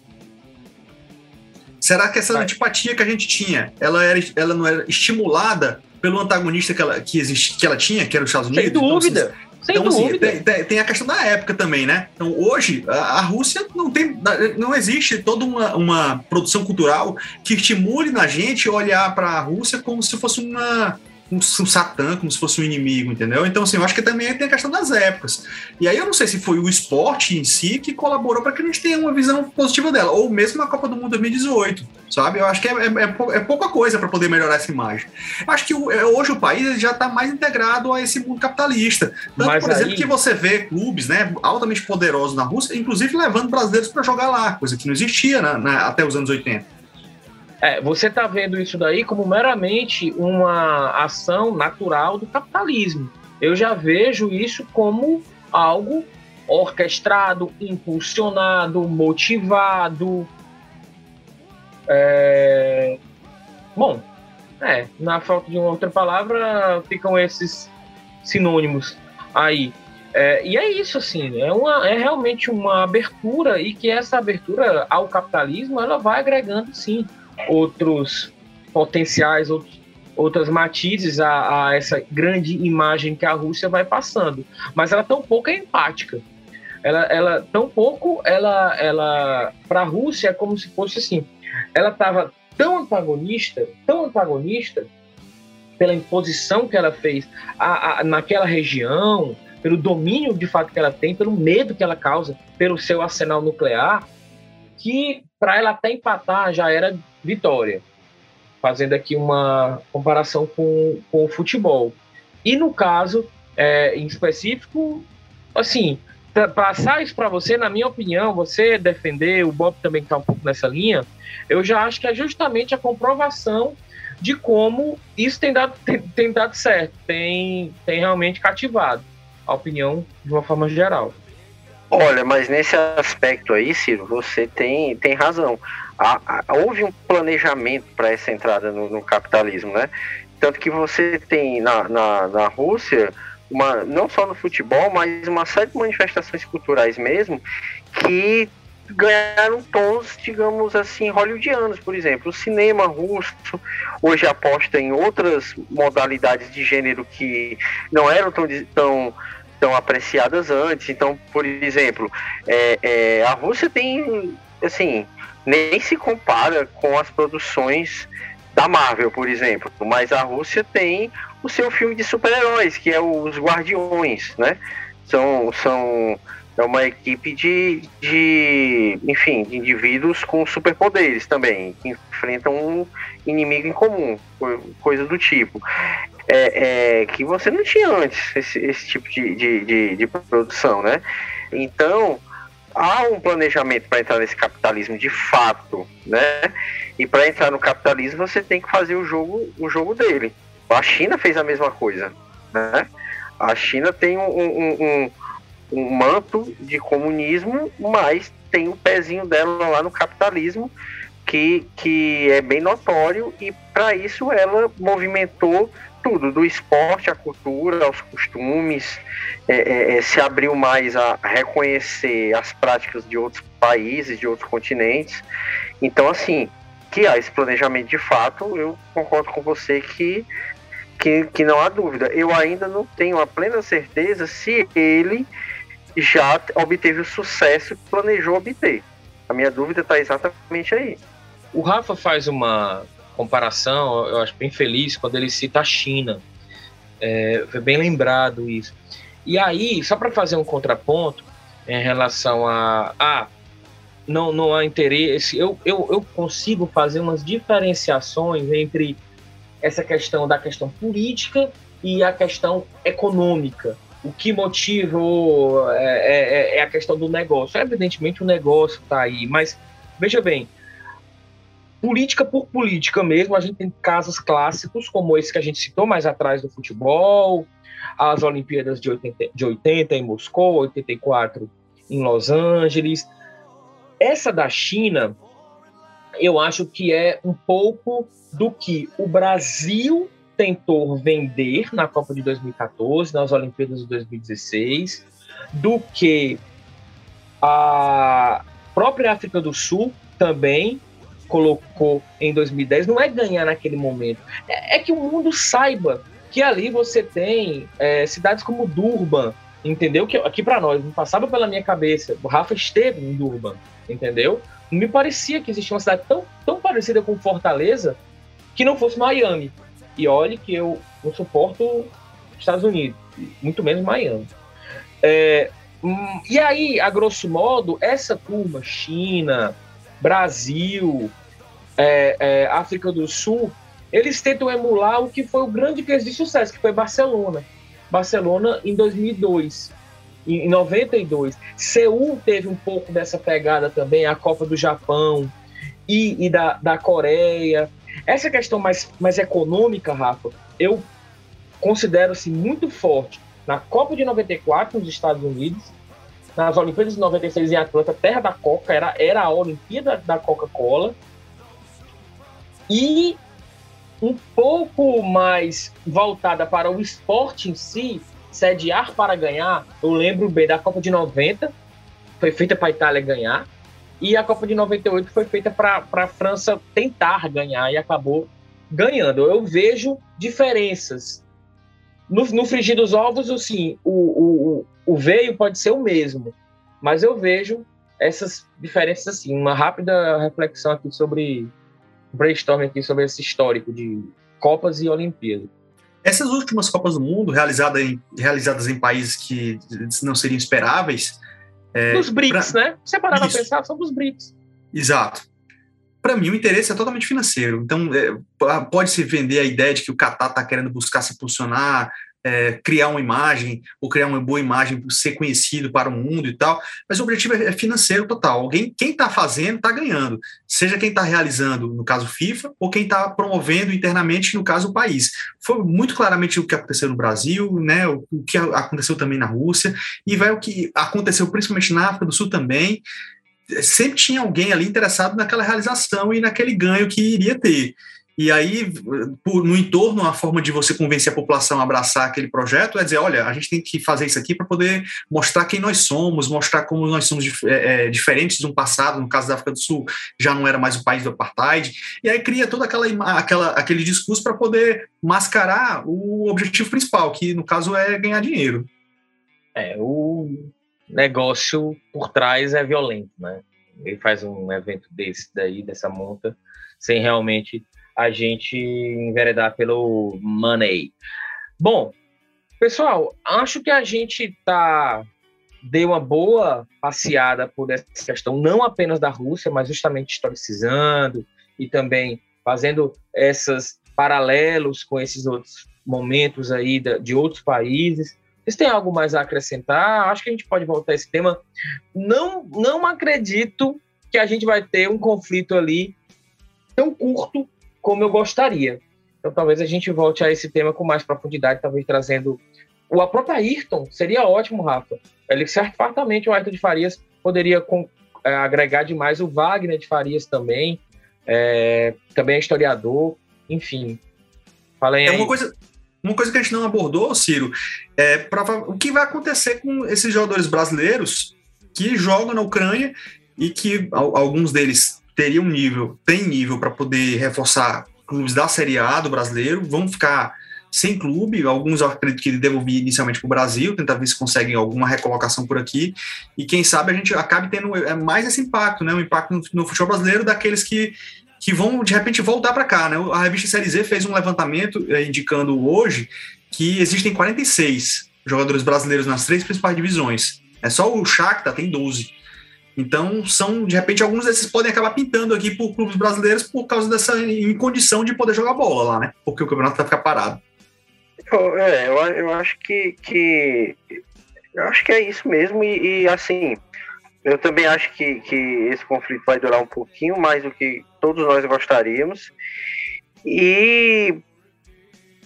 Será que essa Vai. antipatia que a gente tinha, ela, era, ela não era estimulada pelo antagonista que ela, que, existe, que ela tinha, que era os Estados Unidos? Sem dúvida. Então, sem então, assim, dúvida. Assim, tem, tem, a questão da época também, né? Então, hoje, a, a, Rússia não tem. Não existe toda uma, uma produção cultural que estimule na gente olhar para a Rússia como se fosse uma um, um satã, como se fosse um inimigo, entendeu? Então, assim, eu acho que também tem a questão das épocas. E aí eu não sei se foi o esporte em si que colaborou para que a gente tenha uma visão positiva dela, ou mesmo a Copa do Mundo 2018, sabe? Eu acho que é, é, é, é pouca coisa para poder melhorar essa imagem. Eu acho que é, hoje o país já está mais integrado a esse mundo capitalista. Tanto, Mas por aí... exemplo, que você vê clubes né, altamente poderosos na Rússia, inclusive levando brasileiros para jogar lá, coisa que não existia né, né, até os anos 80. É, você está vendo isso daí como meramente uma ação natural do capitalismo. Eu já vejo isso como algo orquestrado, impulsionado, motivado. É... Bom, é, na falta de uma outra palavra, ficam esses sinônimos aí. É, e é isso, assim, é, uma, é realmente uma abertura e que essa abertura ao capitalismo ela vai agregando, sim, outros potenciais, outros, outras matizes a, a, essa grande imagem que a Rússia vai passando. Mas ela tão pouco é empática. Ela, ela tão pouco, ela, ela para a Rússia é como se fosse assim. Ela estava tão antagonista, tão antagonista pela imposição que ela fez a, a, naquela região, pelo domínio de fato que ela tem, pelo medo que ela causa, pelo seu arsenal nuclear, que para ela até empatar já era vitória. Fazendo aqui uma comparação com, com o futebol. E no caso, é, em específico, assim, passar isso para você, na minha opinião, você defender, o Bob também está um pouco nessa linha, eu já acho que é justamente a comprovação de como isso tem dado, tem, tem dado certo, tem, tem realmente cativado a opinião de uma forma geral. Olha, mas nesse aspecto aí, Ciro, você tem, tem razão. Há, houve um planejamento para essa entrada no, no, capitalismo, né? Tanto que você tem na, na, na Rússia, uma, não só no futebol, mas uma série de manifestações culturais mesmo, que ganharam tons, digamos assim, hollywoodianos, por exemplo. O cinema russo hoje aposta em outras modalidades de gênero que não eram tão, tão, tão apreciadas antes. Então, por exemplo, é, é, a Rússia tem, assim, nem se compara com as produções da Marvel, por exemplo. Mas a Rússia tem o seu filme de super-heróis, que é Os Guardiões, né? São, são é uma equipe de, de, enfim, de indivíduos com superpoderes também, que enfrentam um inimigo em comum, coisa do tipo. É, é que você não tinha antes esse, esse tipo de, de, de, de produção, né? Então, há um planejamento para entrar nesse capitalismo de fato, né? E para entrar no capitalismo você tem que fazer o jogo, o jogo dele. A China fez a mesma coisa, né? A China tem um, um, um, um manto de comunismo, mas tem o pezinho dela lá no capitalismo que, que é bem notório e para isso ela movimentou tudo, do esporte à cultura, aos costumes, é, é, é, se abriu mais a reconhecer as práticas de outros países, de outros continentes. Então, assim, que há esse planejamento de fato, eu concordo com você que, que, que não há dúvida. Eu ainda não tenho a plena certeza se ele já obteve o sucesso que planejou obter. A minha dúvida está exatamente aí. O Rafa faz uma comparação, eu acho bem feliz, quando ele cita a China. É, foi bem lembrado isso. E aí, só para fazer um contraponto em relação a. Ah, não, não há interesse. Eu, eu, eu consigo fazer umas diferenciações entre essa questão da questão política e a questão econômica. O que motivou é, é, é a questão do negócio. Evidentemente, o negócio está aí, mas veja bem, política por política mesmo, a gente tem casos clássicos, como esse que a gente citou mais atrás do futebol, as Olimpíadas de 80, de 80 em Moscou, 84 em Los Angeles. Essa da China, eu acho que é um pouco do que o Brasil tentou vender na Copa de 2014, nas Olimpíadas de 2016, do que a própria África do Sul também colocou em 2010 não é ganhar naquele momento, é, é que o mundo saiba que ali você tem é, cidades como Durban, entendeu? Que aqui para nós não passava pela minha cabeça. O Rafa esteve em Durban, entendeu? Não me parecia que existia uma cidade tão, tão parecida com Fortaleza que não fosse Miami. E olhe que eu não suporto Estados Unidos, muito menos Miami. É, hum, e aí, a grosso modo, essa turma, China, Brasil, é, é, África do Sul, eles tentam emular o que foi o grande case de sucesso, que foi Barcelona. Barcelona em 2002, em 92. Seul teve um pouco dessa pegada também, a Copa do Japão e, e da, da Coreia. Essa questão mais, mais econômica, Rafa, eu considero assim, muito forte na Copa de 94 nos Estados Unidos, nas Olimpíadas de 96 em Atlanta, terra da Coca, era, era a Olimpíada da Coca-Cola, e um pouco mais voltada para o esporte em si, sediar para ganhar. Eu lembro bem da Copa de 90, foi feita para a Itália ganhar, e a Copa de 98 foi feita para a França tentar ganhar e acabou ganhando. Eu vejo diferenças. No, no frigir dos ovos, assim, o, o, o veio pode ser o mesmo, mas eu vejo essas diferenças assim. Uma rápida reflexão aqui sobre brainstorm aqui sobre esse histórico de Copas e Olimpíadas. Essas últimas Copas do Mundo, realizadas em, realizadas em países que não seriam esperáveis. É, dos BRICS, pra... né? Se parar para pensar, são dos BRICS. Exato. Para mim, o interesse é totalmente financeiro. Então, é, pode-se vender a ideia de que o Qatar está querendo buscar se posicionar é, criar uma imagem ou criar uma boa imagem, ser conhecido para o mundo e tal, mas o objetivo é, é financeiro total. Alguém, quem está fazendo, está ganhando, seja quem está realizando, no caso FIFA, ou quem está promovendo internamente, no caso o país. Foi muito claramente o que aconteceu no Brasil, né, o, o que aconteceu também na Rússia, e vai o que aconteceu principalmente na África do Sul também. Sempre tinha alguém ali interessado naquela realização e naquele ganho que iria ter. E aí, por, no entorno, a forma de você convencer a população a abraçar aquele projeto é dizer: olha, a gente tem que fazer isso aqui para poder mostrar quem nós somos, mostrar como nós somos é, é, diferentes de um passado. No caso da África do Sul, já não era mais o país do apartheid. E aí cria todo aquela, aquela, aquele discurso para poder mascarar o objetivo principal, que no caso é ganhar dinheiro. É, o negócio por trás é violento, né? Ele faz um evento desse daí, dessa monta, sem realmente a gente enveredar pelo money. Bom, pessoal, acho que a gente tá deu uma boa passeada por essa questão, não apenas da Rússia, mas justamente historicizando e também fazendo esses paralelos com esses outros momentos aí de outros países. Vocês têm algo mais a acrescentar? Acho que a gente pode voltar a esse tema. Não, não acredito que a gente vai ter um conflito ali tão curto como eu gostaria. Então, talvez a gente volte a esse tema com mais profundidade, talvez trazendo o a própria Ayrton. Seria ótimo, Rafa. Ele certamente o Ayrton de Farias poderia com, é, agregar demais o Wagner de Farias também. É, também é historiador. Enfim. Falem é uma coisa, uma coisa que a gente não abordou, Ciro, é pra, o que vai acontecer com esses jogadores brasileiros que jogam na Ucrânia e que alguns deles teriam nível, tem nível para poder reforçar clubes da Série A do brasileiro, vão ficar sem clube, alguns eu acredito que devem vir inicialmente para o Brasil, tentar ver se conseguem alguma recolocação por aqui, e quem sabe a gente acabe tendo é, mais esse impacto, né, o impacto no, no futebol brasileiro daqueles que, que vão de repente voltar para cá, né, a revista Série Z fez um levantamento é, indicando hoje que existem 46 jogadores brasileiros nas três principais divisões, é só o Shakhtar tem 12, então, são, de repente, alguns desses podem acabar pintando aqui por clubes brasileiros por causa dessa incondição de poder jogar bola lá, né? Porque o campeonato vai ficar parado. É, eu, eu acho que, que. Eu acho que é isso mesmo, e, e assim. Eu também acho que, que esse conflito vai durar um pouquinho mais do que todos nós gostaríamos. E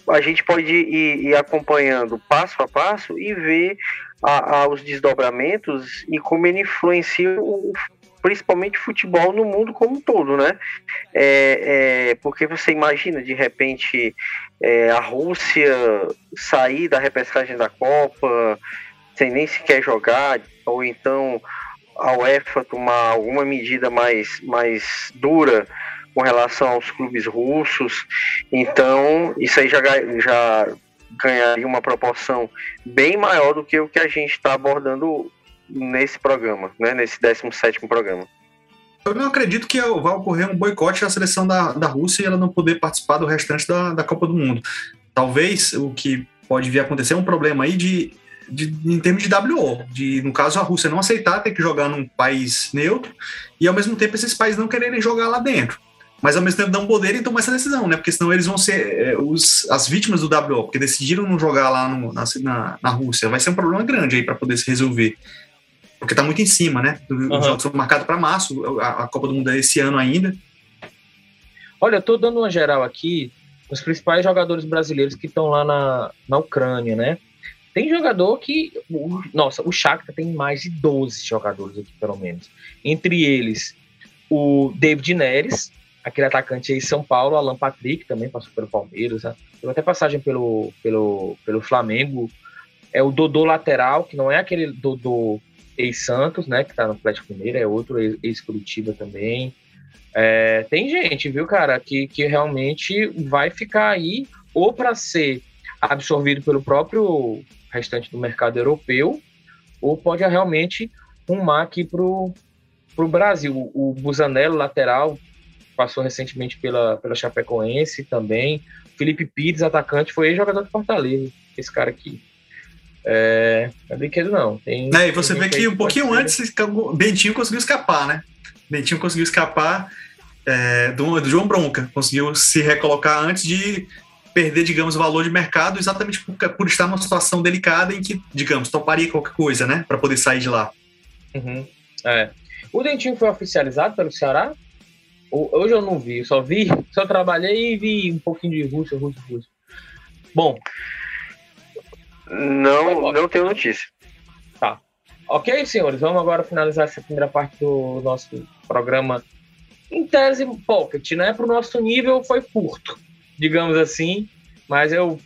a gente pode ir, ir acompanhando passo a passo e ver a, a, os desdobramentos e como ele influencia o, principalmente futebol no mundo como um todo, né? É, é, porque você imagina de repente é, a Rússia sair da repescagem da Copa sem nem sequer jogar, ou então a UEFA tomar alguma medida mais, mais dura com relação aos clubes russos. Então, isso aí já, já ganharia uma proporção bem maior do que o que a gente está abordando nesse programa, né, nesse 17 programa. Eu não acredito que vai ocorrer um boicote à seleção da, da Rússia e ela não poder participar do restante da, da Copa do Mundo. Talvez o que pode vir a acontecer é um problema aí de, de, em termos de WO, de no caso a Rússia não aceitar ter que jogar num país neutro e ao mesmo tempo esses países não quererem jogar lá dentro mas ao mesmo tempo não poderem tomar essa decisão, né? Porque senão eles vão ser é, os, as vítimas do WO, porque decidiram não jogar lá no, na, na, Rússia. Vai ser um problema grande aí para poder se resolver. Porque tá muito em cima, né? Os uhum. jogos são marcados para março, a, a, Copa do Mundo é esse ano ainda. Olha, eu tô dando uma geral aqui, os principais jogadores brasileiros que estão lá na, na Ucrânia, né? Tem jogador que. Nossa, o Shakhtar tem mais de 12 jogadores aqui, pelo menos. Entre eles, o David Neres, aquele atacante aí São Paulo, Alan Patrick, também passou pelo Palmeiras, né? teve até passagem pelo, pelo, pelo Flamengo. É o Dodô lateral, que não é aquele Dodô ex-Santos, né? Que tá no Atlético Mineiro, é outro ex-Curitiba também. É, tem gente, viu, cara, que, que realmente vai ficar aí ou para ser absorvido pelo próprio restante do mercado europeu, ou pode realmente rumar aqui pro, pro Brasil. O Busanello, lateral, passou recentemente pela, pela Chapecoense também. Felipe Pires, atacante, foi jogador de Fortaleza, esse cara aqui. É, não é brinquedo não. Tem, é, e você vê que um pouquinho antes, Bentinho conseguiu escapar, né? Bentinho conseguiu escapar é, do, do João Bronca, conseguiu se recolocar antes de perder, digamos, o valor de mercado, exatamente por, por, estar numa situação delicada em que, digamos, toparia qualquer coisa, né, para poder sair de lá. Uhum. É. O Dentinho foi oficializado pelo Ceará? Hoje eu não vi, só vi, só trabalhei e vi um pouquinho de Rússia, Rússia, Rússia. Bom. Não, não tenho notícia. Tá. Ok, senhores, vamos agora finalizar essa primeira parte do nosso programa em tese, pocket, né? Para o nosso nível foi curto, digamos assim, mas eu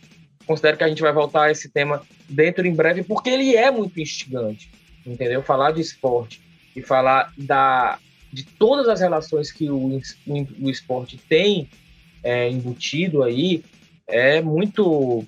considero que a gente vai voltar a esse tema dentro em breve, porque ele é muito instigante, entendeu? Falar de esporte e falar da, de todas as relações que o, o, esporte tem é, embutido aí é muito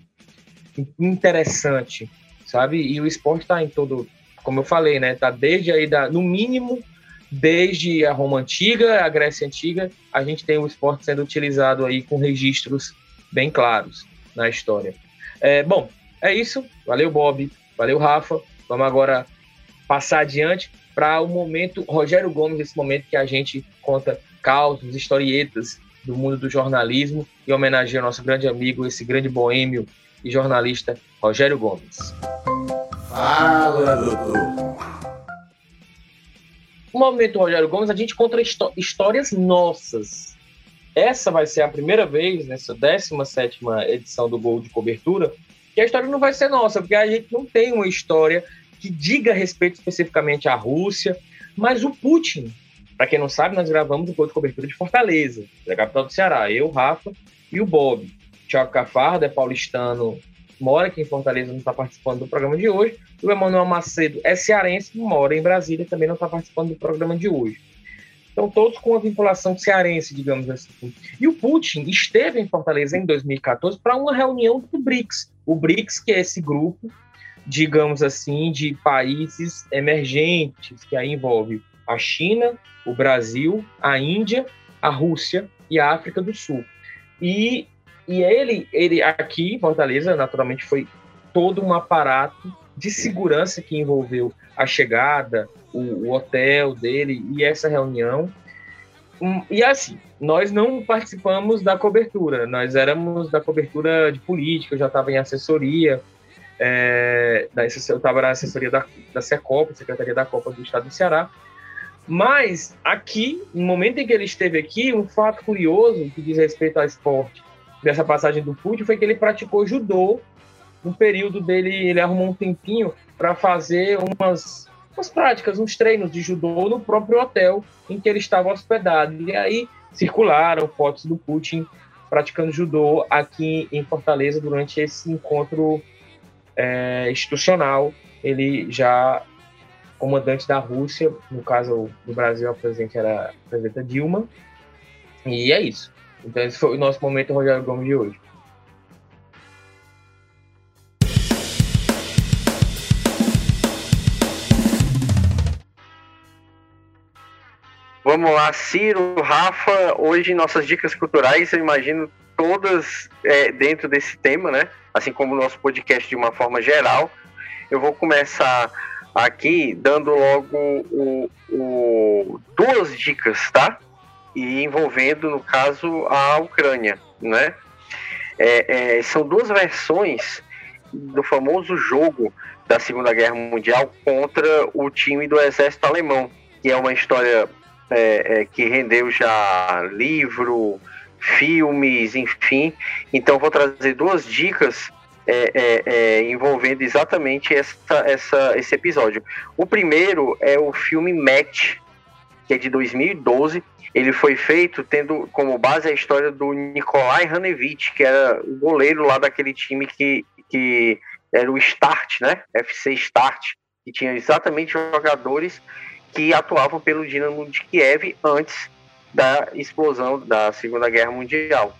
interessante, sabe? E o esporte está em todo, como eu falei, né? Tá desde aí da, no mínimo desde a Roma antiga, a Grécia antiga, a gente tem o esporte sendo utilizado aí com registros bem claros na história. É, bom, é isso. Valeu, Bob. Valeu, Rafa. Vamos agora passar adiante para o momento Rogério Gomes, esse momento que a gente conta causos, historietas do mundo do jornalismo e homenageia o nosso grande amigo, esse grande boêmio e jornalista Rogério Gomes. Fala, doutor. No momento Rogério Gomes, a gente conta histórias nossas. Essa vai ser a primeira vez, nessa 17 edição do Gol de Cobertura, que a história não vai ser nossa, porque a gente não tem uma história que diga respeito especificamente à Rússia, mas o Putin, para quem não sabe, nós gravamos o Gol de Cobertura de Fortaleza, da capital do Ceará, eu, Rafa e o Bob. Tiago Cafardo é paulistano, mora aqui em Fortaleza, não está participando do programa de hoje. O Emanuel Macedo é cearense, mora em Brasília também não está participando do programa de hoje. Então, todos com a vinculação cearense, digamos assim. E o Putin esteve em Fortaleza em 2014 para uma reunião do BRICS. O BRICS, que é esse grupo, digamos assim, de países emergentes, que aí envolve a China, o Brasil, a Índia, a Rússia e a África do Sul. E e ele, ele aqui em Fortaleza, naturalmente, foi todo um aparato de segurança que envolveu a chegada, o, o hotel dele e essa reunião. E assim, nós não participamos da cobertura, nós éramos da cobertura de política, eu já estava em assessoria, é, da, eu estava na assessoria da, da Secopa, Secretaria da Copa do Estado do Ceará, mas aqui, no momento em que ele esteve aqui, um fato curioso que diz respeito ao esporte dessa passagem do Putin foi que ele praticou judô. No período dele, ele arrumou um tempinho para fazer umas, umas práticas, uns treinos de judô no próprio hotel em que ele estava hospedado. E aí circularam fotos do Putin praticando judô aqui em Fortaleza durante esse encontro é, institucional. Ele já comandante da Rússia, no caso do Brasil, a presidente era a presidenta Dilma. E é isso. Então esse foi o nosso momento Rogério Gomes de hoje. Vamos lá, Ciro, Rafa, hoje nossas dicas culturais, eu imagino todas é, dentro desse tema, né? Assim como o nosso podcast de uma forma geral. Eu vou começar aqui dando logo o, o, duas dicas, tá? e envolvendo, no caso, a Ucrânia, né? É, é, são duas versões do famoso jogo da Segunda Guerra Mundial contra o time do exército alemão, que é uma história é, é que rendeu já livro, filmes, enfim. Então vou trazer duas dicas é, é, é, envolvendo exatamente essa, essa, esse episódio. O primeiro é o filme Match, que é de 2012, ele foi feito tendo como base a história do Nikolai Hanevich, que era o goleiro lá daquele time que, que era o Start, né? FC Start, que tinha exatamente jogadores que atuavam pelo Dinamo de Kiev antes da explosão da Segunda Guerra Mundial.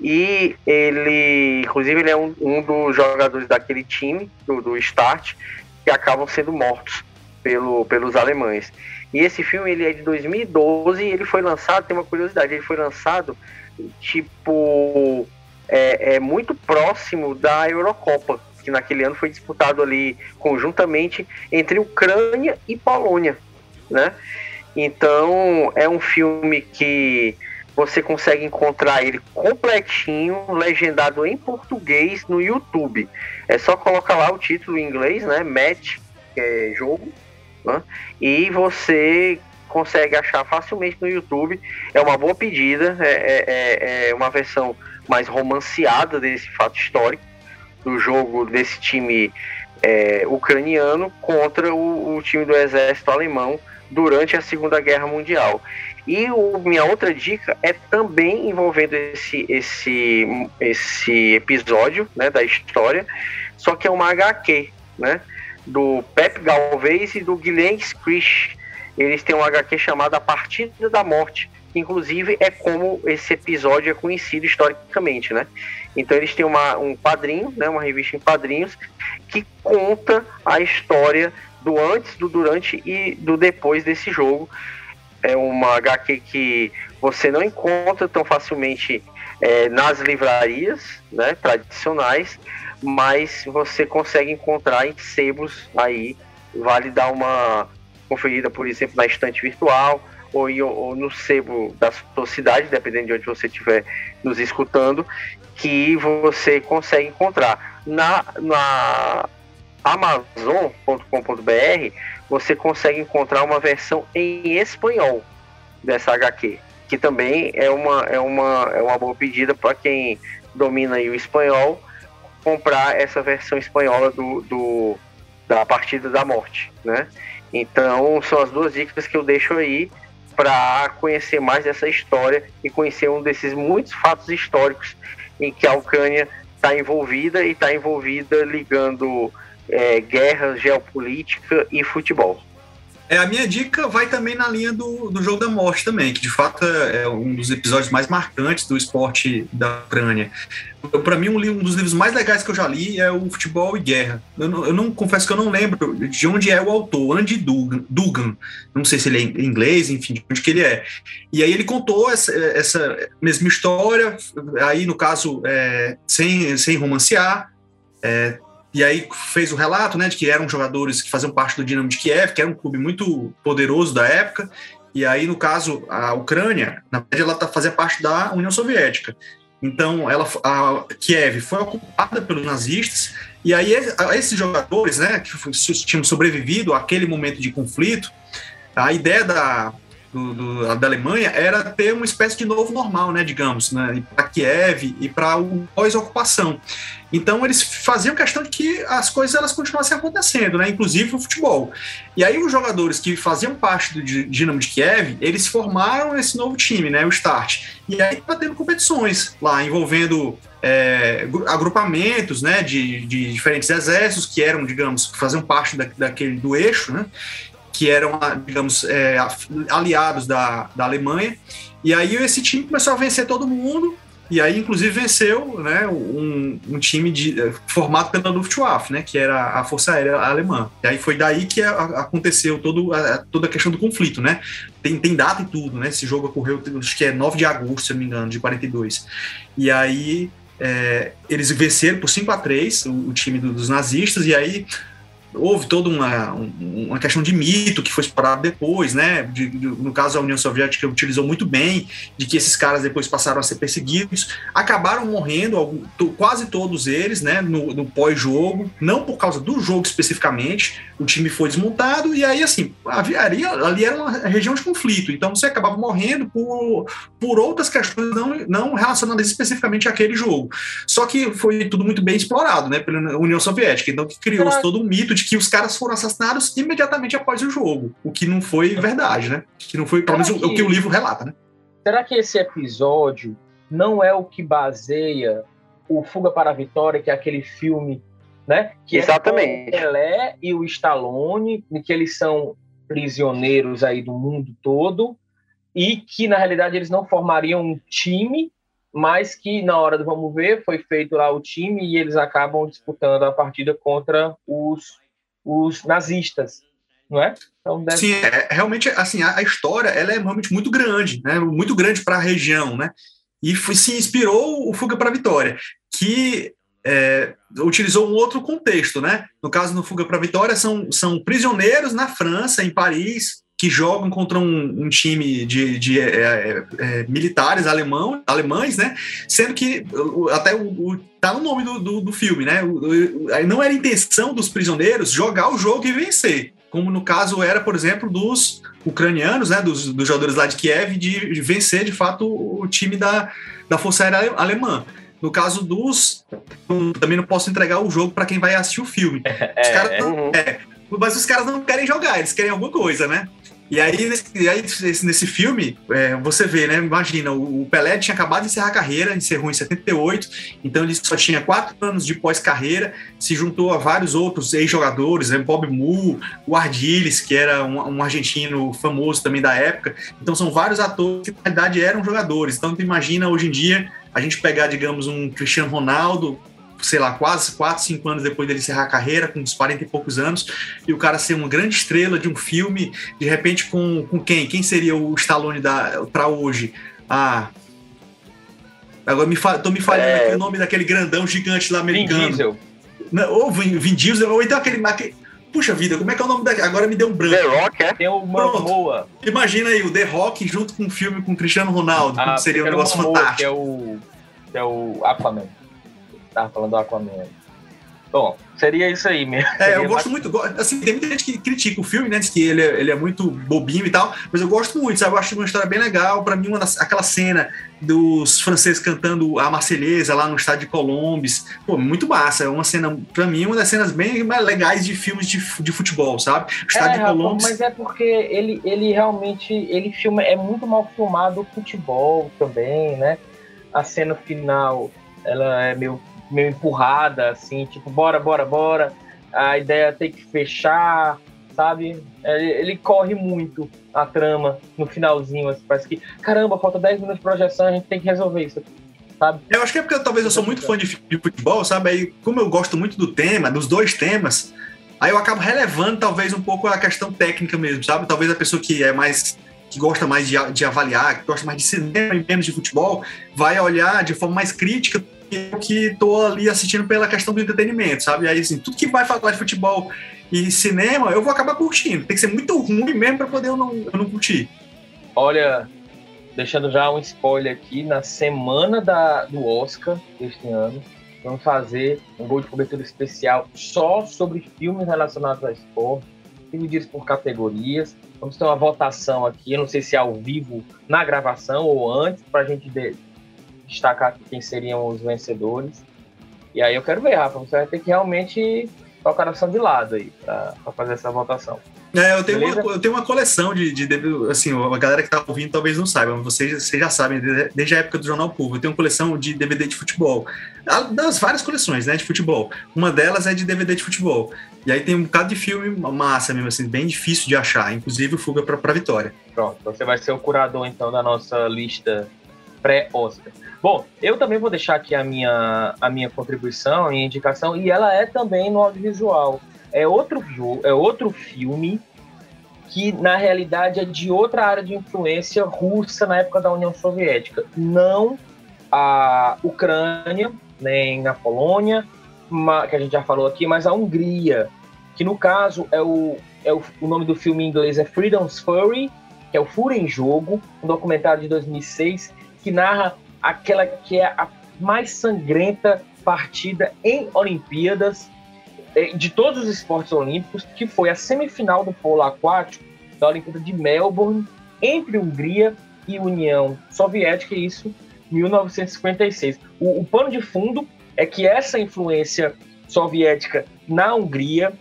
E ele, inclusive, ele é um, um dos jogadores daquele time, do, do Start, que acabam sendo mortos pelo, pelos alemães. E esse filme ele é de 2012 e ele foi lançado, tem uma curiosidade, ele foi lançado tipo é, é muito próximo da Eurocopa, que naquele ano foi disputado ali conjuntamente entre Ucrânia e Polônia, né? Então é um filme que você consegue encontrar ele completinho, legendado em português no YouTube. É só colocar lá o título em inglês, né? Match, que é jogo, né? E você consegue achar facilmente no YouTube. É uma boa pedida, é, é, é, é uma versão mais romanceada desse fato histórico do jogo desse time é, ucraniano contra o, o, time do exército alemão durante a Segunda Guerra Mundial. E o, minha outra dica é também envolvendo esse, esse, esse episódio né, da história, só que é uma HQ, né? Do Pep Galvez e do Guilherme Scrish. Eles têm um HQ chamado A Partida da Morte, que inclusive é como esse episódio é conhecido historicamente, né? Então eles têm uma, um quadrinho, né, uma revista em quadrinhos, que conta a história do antes, do durante e do depois desse jogo. É uma HQ que você não encontra tão facilmente é, nas livrarias né, tradicionais, mas você consegue encontrar em sebos aí. Vale dar uma conferida, por exemplo, na estante virtual ou, ou no sebo da sua cidade, dependendo de onde você estiver nos escutando, que você consegue encontrar. Na, na Amazon.com.br você consegue encontrar uma versão em espanhol dessa HQ, que também é uma, é uma, é uma boa pedida para quem domina o espanhol comprar essa versão espanhola do, do, da Partida da Morte, né? Então são as duas dicas que eu deixo aí para conhecer mais dessa história e conhecer um desses muitos fatos históricos em que a Ucrânia está envolvida e está envolvida ligando é, guerra, geopolítica e futebol. É, a minha dica vai também na linha do, do Jogo da Morte também, que de fato é um dos episódios mais marcantes do esporte da Ucrânia. Para mim, um, um, dos livros mais legais que eu já li é o Futebol e Guerra. Eu não, eu não, confesso que eu não lembro de onde é o autor, Andy Dugan, Dugan. Não sei se ele é inglês, enfim, de onde que ele é. E aí ele contou essa, essa mesma história, aí no caso, é, sem, sem romancear, é, e aí fez o relato, né, de que eram jogadores que faziam parte do Dinamo de Kiev, que era um clube muito poderoso da época. E aí, no caso, a Ucrânia, na verdade, ela tá, fazia parte da União Soviética. Então, ela, a Kiev foi ocupada pelos nazistas. E aí, esses jogadores, né, que tinham sobrevivido àquele momento de conflito, a ideia da, do, do, da Alemanha era ter uma espécie de novo normal, né, digamos, né, para Kiev e para o pós-ocupação. Então eles faziam questão de que as coisas elas continuassem acontecendo, né, inclusive o futebol. E aí os jogadores que faziam parte do Dinamo de Kiev, eles formaram esse novo time, né, o Start. E aí tá tendo competições lá envolvendo é, agrupamentos, né, de, de diferentes exércitos que eram, digamos, que faziam parte da, daquele do eixo, né, que eram, digamos, é, aliados da, da Alemanha. E aí esse time começou a vencer todo mundo, e aí, inclusive, venceu né, um, um time de, é, formado pela Luftwaffe, né, que era a Força Aérea Alemã. E aí foi daí que aconteceu todo, a, toda a questão do conflito, né? Tem, tem data e tudo, né? Esse jogo ocorreu, acho que é 9 de agosto, se não me engano, de 42. E aí é, eles venceram por 5 a 3 o, o time do, dos nazistas, e aí houve toda uma, uma questão de mito que foi explorado depois, né? De, de, no caso, a União Soviética utilizou muito bem, de que esses caras depois passaram a ser perseguidos, acabaram morrendo, algum, quase todos eles, né? No, no pós-jogo, não por causa do jogo especificamente, o time foi desmontado, e aí, assim, havia, ali, ali era uma região de conflito, então você acabava morrendo por, por outras questões não, não relacionadas especificamente àquele jogo. Só que foi tudo muito bem explorado, né? Pela União Soviética, então que criou-se todo um mito de de que os caras foram assassinados imediatamente após o jogo, o que não foi verdade, né? Que não foi, pelo menos, que, o que o livro relata, né? Será que esse episódio não é o que baseia o Fuga para a Vitória, que é aquele filme, né? Que Exatamente. É o Pelé e o Stallone, que eles são prisioneiros aí do mundo todo e que na realidade eles não formariam um time, mas que na hora do vamos ver foi feito lá o time e eles acabam disputando a partida contra os os nazistas, não é? Então deve... Sim, é, realmente, assim, a, a, história ela é realmente muito grande, né? Muito grande para a região, né? E foi, se inspirou o Fuga para a Vitória, que é, utilizou um outro contexto, né? No caso, no Fuga para a Vitória, são, são prisioneiros na França, em Paris, que jogam contra um, um time de, de é, é, é militares alemão, alemães, né? Sendo que até o, o tá no nome do, do, do filme, né? O, o, não era intenção dos prisioneiros jogar o jogo e vencer, como no caso era, por exemplo, dos ucranianos, né? Dos, dos jogadores lá de Kiev, de, de vencer de fato o, time da, da Força Aérea Alemã. No caso dos. Também não posso entregar o jogo para quem vai assistir o filme. [laughs] Os caras, é, uhum. é, mas os caras não querem jogar, eles querem alguma coisa, né? E aí, nesse, aí, nesse filme, é, você vê, né? Imagina, o, Pelé tinha acabado de encerrar a carreira, encerrou em 78, então ele só tinha quatro anos de pós-carreira, se juntou a vários outros ex-jogadores, né, Bob Moore, o Ardiles, que era um, um, argentino famoso também da época. Então são vários atores que, na verdade, eram jogadores. Então, tu imagina hoje em dia a gente pegar, digamos, um Cristiano Ronaldo, sei lá, quase 4, 5 anos depois dele encerrar a carreira, com uns 40 e poucos anos, e o cara ser uma grande estrela de um filme, de repente com, com quem? Quem seria o Stallone para hoje? Ah. Agora me fa tô me falhando é... aqui o nome daquele grandão gigante lá americano. Vin Diesel. ou Vin, Vin Diesel, ou então aquele, aquele. Puxa vida, como é que é o nome daquele? Agora me deu um branco. The Rock, é? Tem o Momoa. Imagina aí, o The Rock junto com um filme com o Cristiano Ronaldo, ah, seria um negócio fantástico. Que é o, que é o Aquaman. Tava falando do Aquaman. Bom, seria isso aí mesmo. É, eu gosto muito. Assim, tem muita gente que critica o filme, né? Diz que ele é, ele é muito bobinho e tal, mas eu gosto muito, sabe? Eu acho uma história bem legal. Para mim, uma das, aquela cena dos franceses cantando a Marselhesa lá no estádio de Colombes, pô, muito massa. É uma cena, para mim, uma das cenas bem legais de filmes de, de futebol, sabe? O estádio é, de Colombes. Mas é porque ele, ele realmente ele filma, é muito mal filmado o futebol também, né? A cena final ela é meio meio empurrada, assim, tipo, bora, bora, bora. A ideia tem que fechar, sabe? Ele, ele, corre muito a trama no finalzinho, assim, parece que, caramba, falta 10 minutos de projeção, a gente tem que resolver isso Sabe? Eu acho que é porque talvez eu sou muito fã de, de futebol, sabe? Aí, como eu gosto muito do tema, dos dois temas, aí eu acabo relevando talvez um pouco a questão técnica mesmo, sabe? Talvez a pessoa que é mais que gosta mais de, de avaliar, que gosta mais de cinema e menos de futebol, vai olhar de forma mais crítica que tô ali assistindo pela questão do entretenimento, sabe? Aí, assim, tudo que vai falar de futebol e cinema, eu vou acabar curtindo. Tem que ser muito ruim mesmo para poder eu não, eu não curtir. Olha, deixando já um spoiler aqui, na semana da, do Oscar deste ano, vamos fazer um gol de cobertura especial só sobre filmes relacionados a esporte, divididos por categorias. Vamos ter uma votação aqui, eu não sei se é ao vivo na gravação ou antes, para a gente destacar quem seriam os vencedores. E aí eu quero ver, Rafa, você vai ter que realmente tocar a de lado aí para fazer essa votação. É, eu tenho, uma, eu tenho uma coleção de, de, assim, a galera que tá ouvindo talvez não saiba, mas vocês, vocês já sabem, desde a época do Jornal Público, eu tenho uma coleção de DVD de futebol, das várias coleções, né, de futebol. Uma delas é de DVD de futebol. E aí tem um bocado de filme massa mesmo, assim, bem difícil de achar, inclusive o Fuga para Vitória. Pronto, você vai ser o curador, então, da nossa lista pré-Oscar. Bom, eu também vou deixar aqui a minha, a minha contribuição, minha indicação, e ela é também no audiovisual. É outro, é outro filme que, na realidade, é de outra área de influência russa na época da União Soviética. Não a Ucrânia, nem a Polônia, que a gente já falou aqui, mas a Hungria, que no caso é o, é o, o nome do filme em inglês é Freedom's Fury, que é o Fúria em Jogo, um documentário de 2006 que narra aquela que é a mais sangrenta partida em Olimpíadas eh, de todos os esportes olímpicos, que foi a semifinal do polo aquático da Olimpíada de Melbourne entre Hungria e União Soviética, isso 1956. O, o pano de fundo é que essa influência soviética na Hungria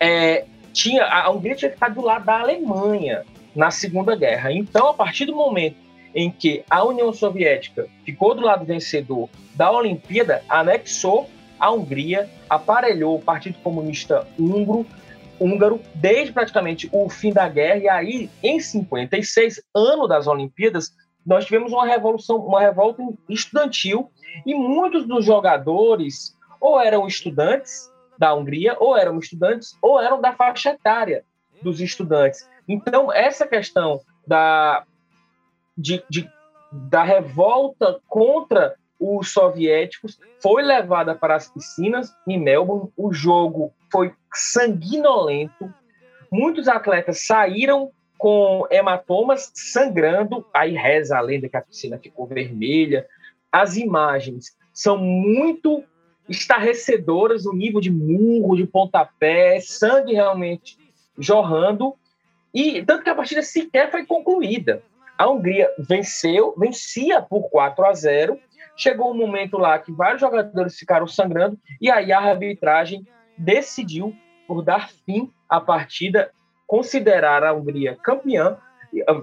é, tinha a Hungria tinha ficado do lado da Alemanha na Segunda Guerra. Então, a partir do momento em que a União Soviética ficou do lado vencedor da Olimpíada, anexou a Hungria, aparelhou o Partido Comunista Húngaro, húngaro desde praticamente o fim da guerra, e aí, em 56, ano das Olimpíadas, nós tivemos uma revolução, uma revolta estudantil, e muitos dos jogadores ou eram estudantes da Hungria, ou eram estudantes, ou eram da faixa etária dos estudantes. Então, essa questão da de, de, da revolta contra os soviéticos foi levada para as piscinas em Melbourne. O jogo foi sanguinolento. Muitos atletas saíram com hematomas sangrando. Aí reza a lenda que a piscina ficou vermelha. As imagens são muito estarrecedoras, o nível de murro, de pontapé, sangue realmente jorrando. E tanto que a partida sequer foi concluída. A Hungria venceu, vencia por 4 a 0. Chegou um momento lá que vários jogadores ficaram sangrando e aí a arbitragem decidiu por dar fim à partida considerar a Hungria campeã,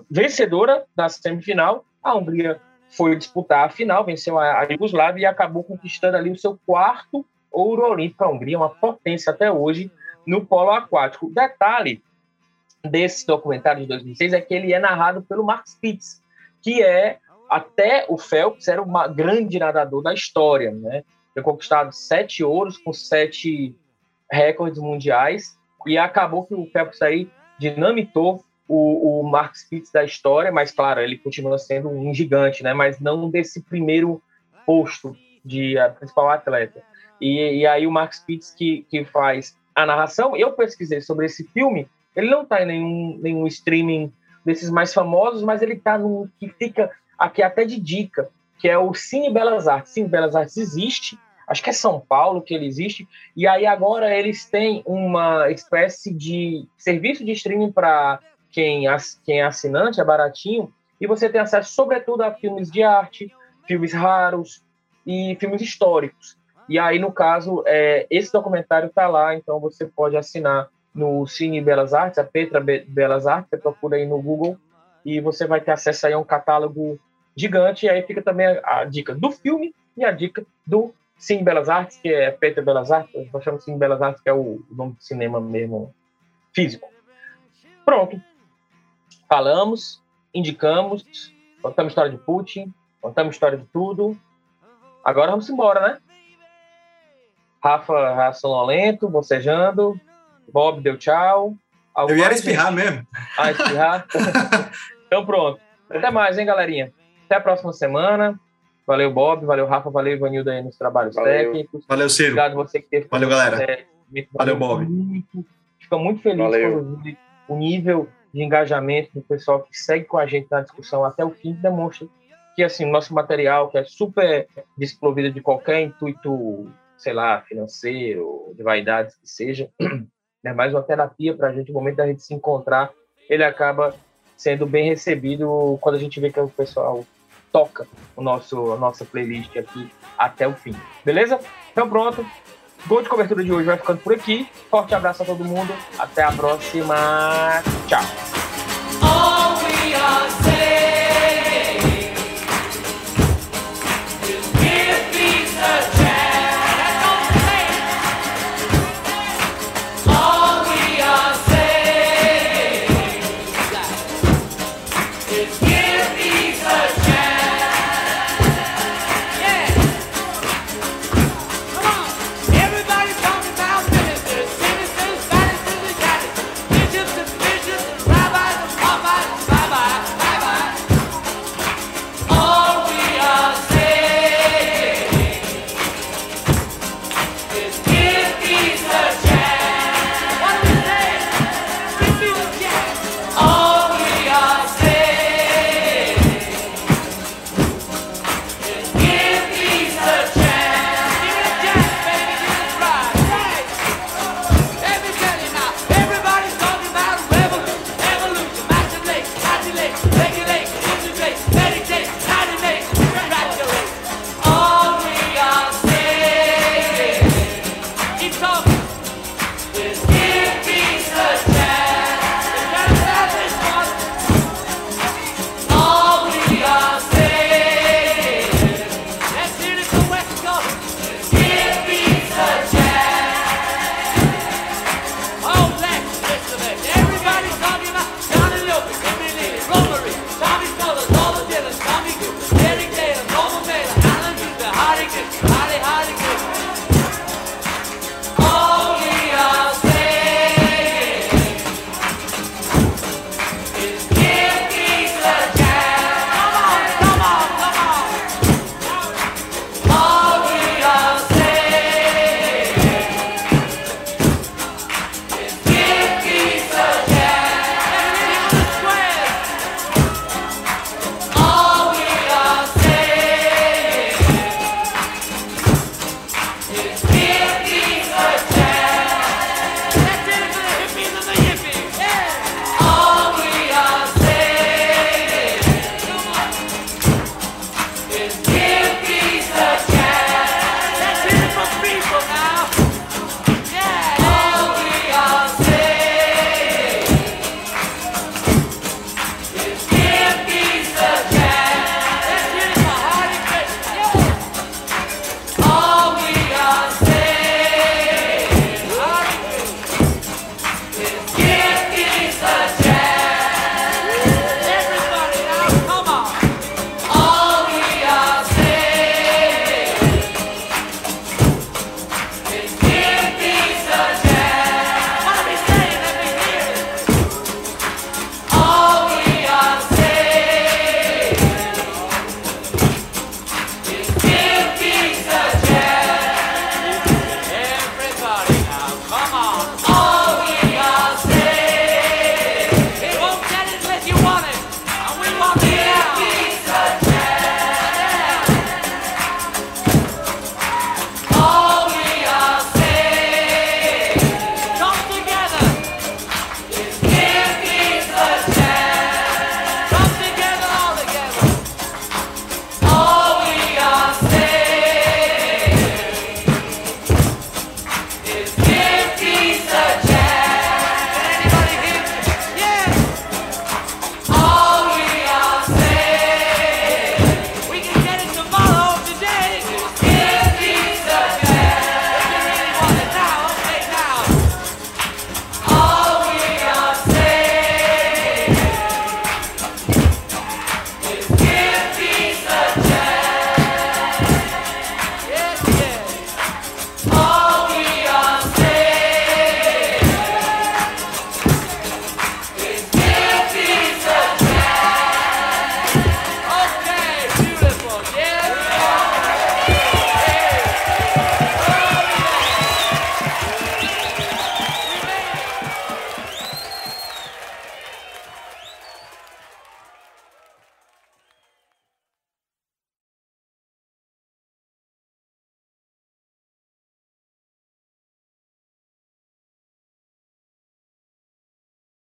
vencedora da semifinal. A Hungria foi disputar a final, venceu a Iugoslávia e acabou conquistando ali o seu quarto ouro olímpico. A Hungria é uma potência até hoje no polo aquático. Detalhe desse documentário de 2006 é que ele é narrado pelo Mark Spitz, que é até o Phelps era um grande nadador da história, né? Foi conquistado sete ouros com sete recordes mundiais e acabou que o Phelps aí dinamitou o, o Mark Spitz da história, mas claro, ele continua sendo um gigante, né? Mas não desse primeiro posto de principal atleta. E, e aí o Mark Spitz que, que faz a narração, eu pesquisei sobre esse filme, ele não está em nenhum, nenhum streaming desses mais famosos, mas ele está no que fica aqui até de dica, que é o Cine Belas Artes. Cine Belas Artes existe, acho que é São Paulo que ele existe, e aí agora eles têm uma espécie de serviço de streaming para quem, quem é assinante, é baratinho, e você tem acesso sobretudo a filmes de arte, filmes raros e filmes históricos. E aí, no caso, é, esse documentário está lá, então você pode assinar no Cine Belas Artes, a Petra Belas Artes, você procura aí no Google e você vai ter acesso aí a um catálogo gigante. E aí fica também a, a dica do filme e a dica do Cine Belas Artes, que é Petra Belas Artes, nós chamamos Cine Belas Artes, que é o, o nome do cinema mesmo físico. Pronto. Falamos, indicamos, contamos história de Putin, contamos história de tudo. Agora vamos embora, né? Rafa, Rafa sonolento, bocejando. Bob deu tchau. Alguma Eu ia espirrar gente... mesmo. Ah, espirrar? [laughs] então pronto. Até mais, hein, galerinha? Até a próxima semana. Valeu, Bob. Valeu, Rafa. Valeu, Ivanildo aí nos trabalhos valeu. técnicos. Valeu, Ciro. Obrigado você que teve. Valeu, galera. Valeu, Bob. Muito. Fico muito feliz valeu. o nível de engajamento do pessoal que segue com a gente na discussão até o fim demonstra que assim nosso material que é super desprovido de qualquer intuito sei lá, financeiro, de vaidades que seja, [clears throat] é mais uma terapia para a gente, no momento da gente se encontrar, ele acaba sendo bem recebido quando a gente vê que o pessoal toca o nosso, a nossa playlist aqui até o fim. Beleza? Então pronto. Gol de cobertura de hoje vai ficando por aqui. Forte abraço a todo mundo. Até a próxima. Tchau.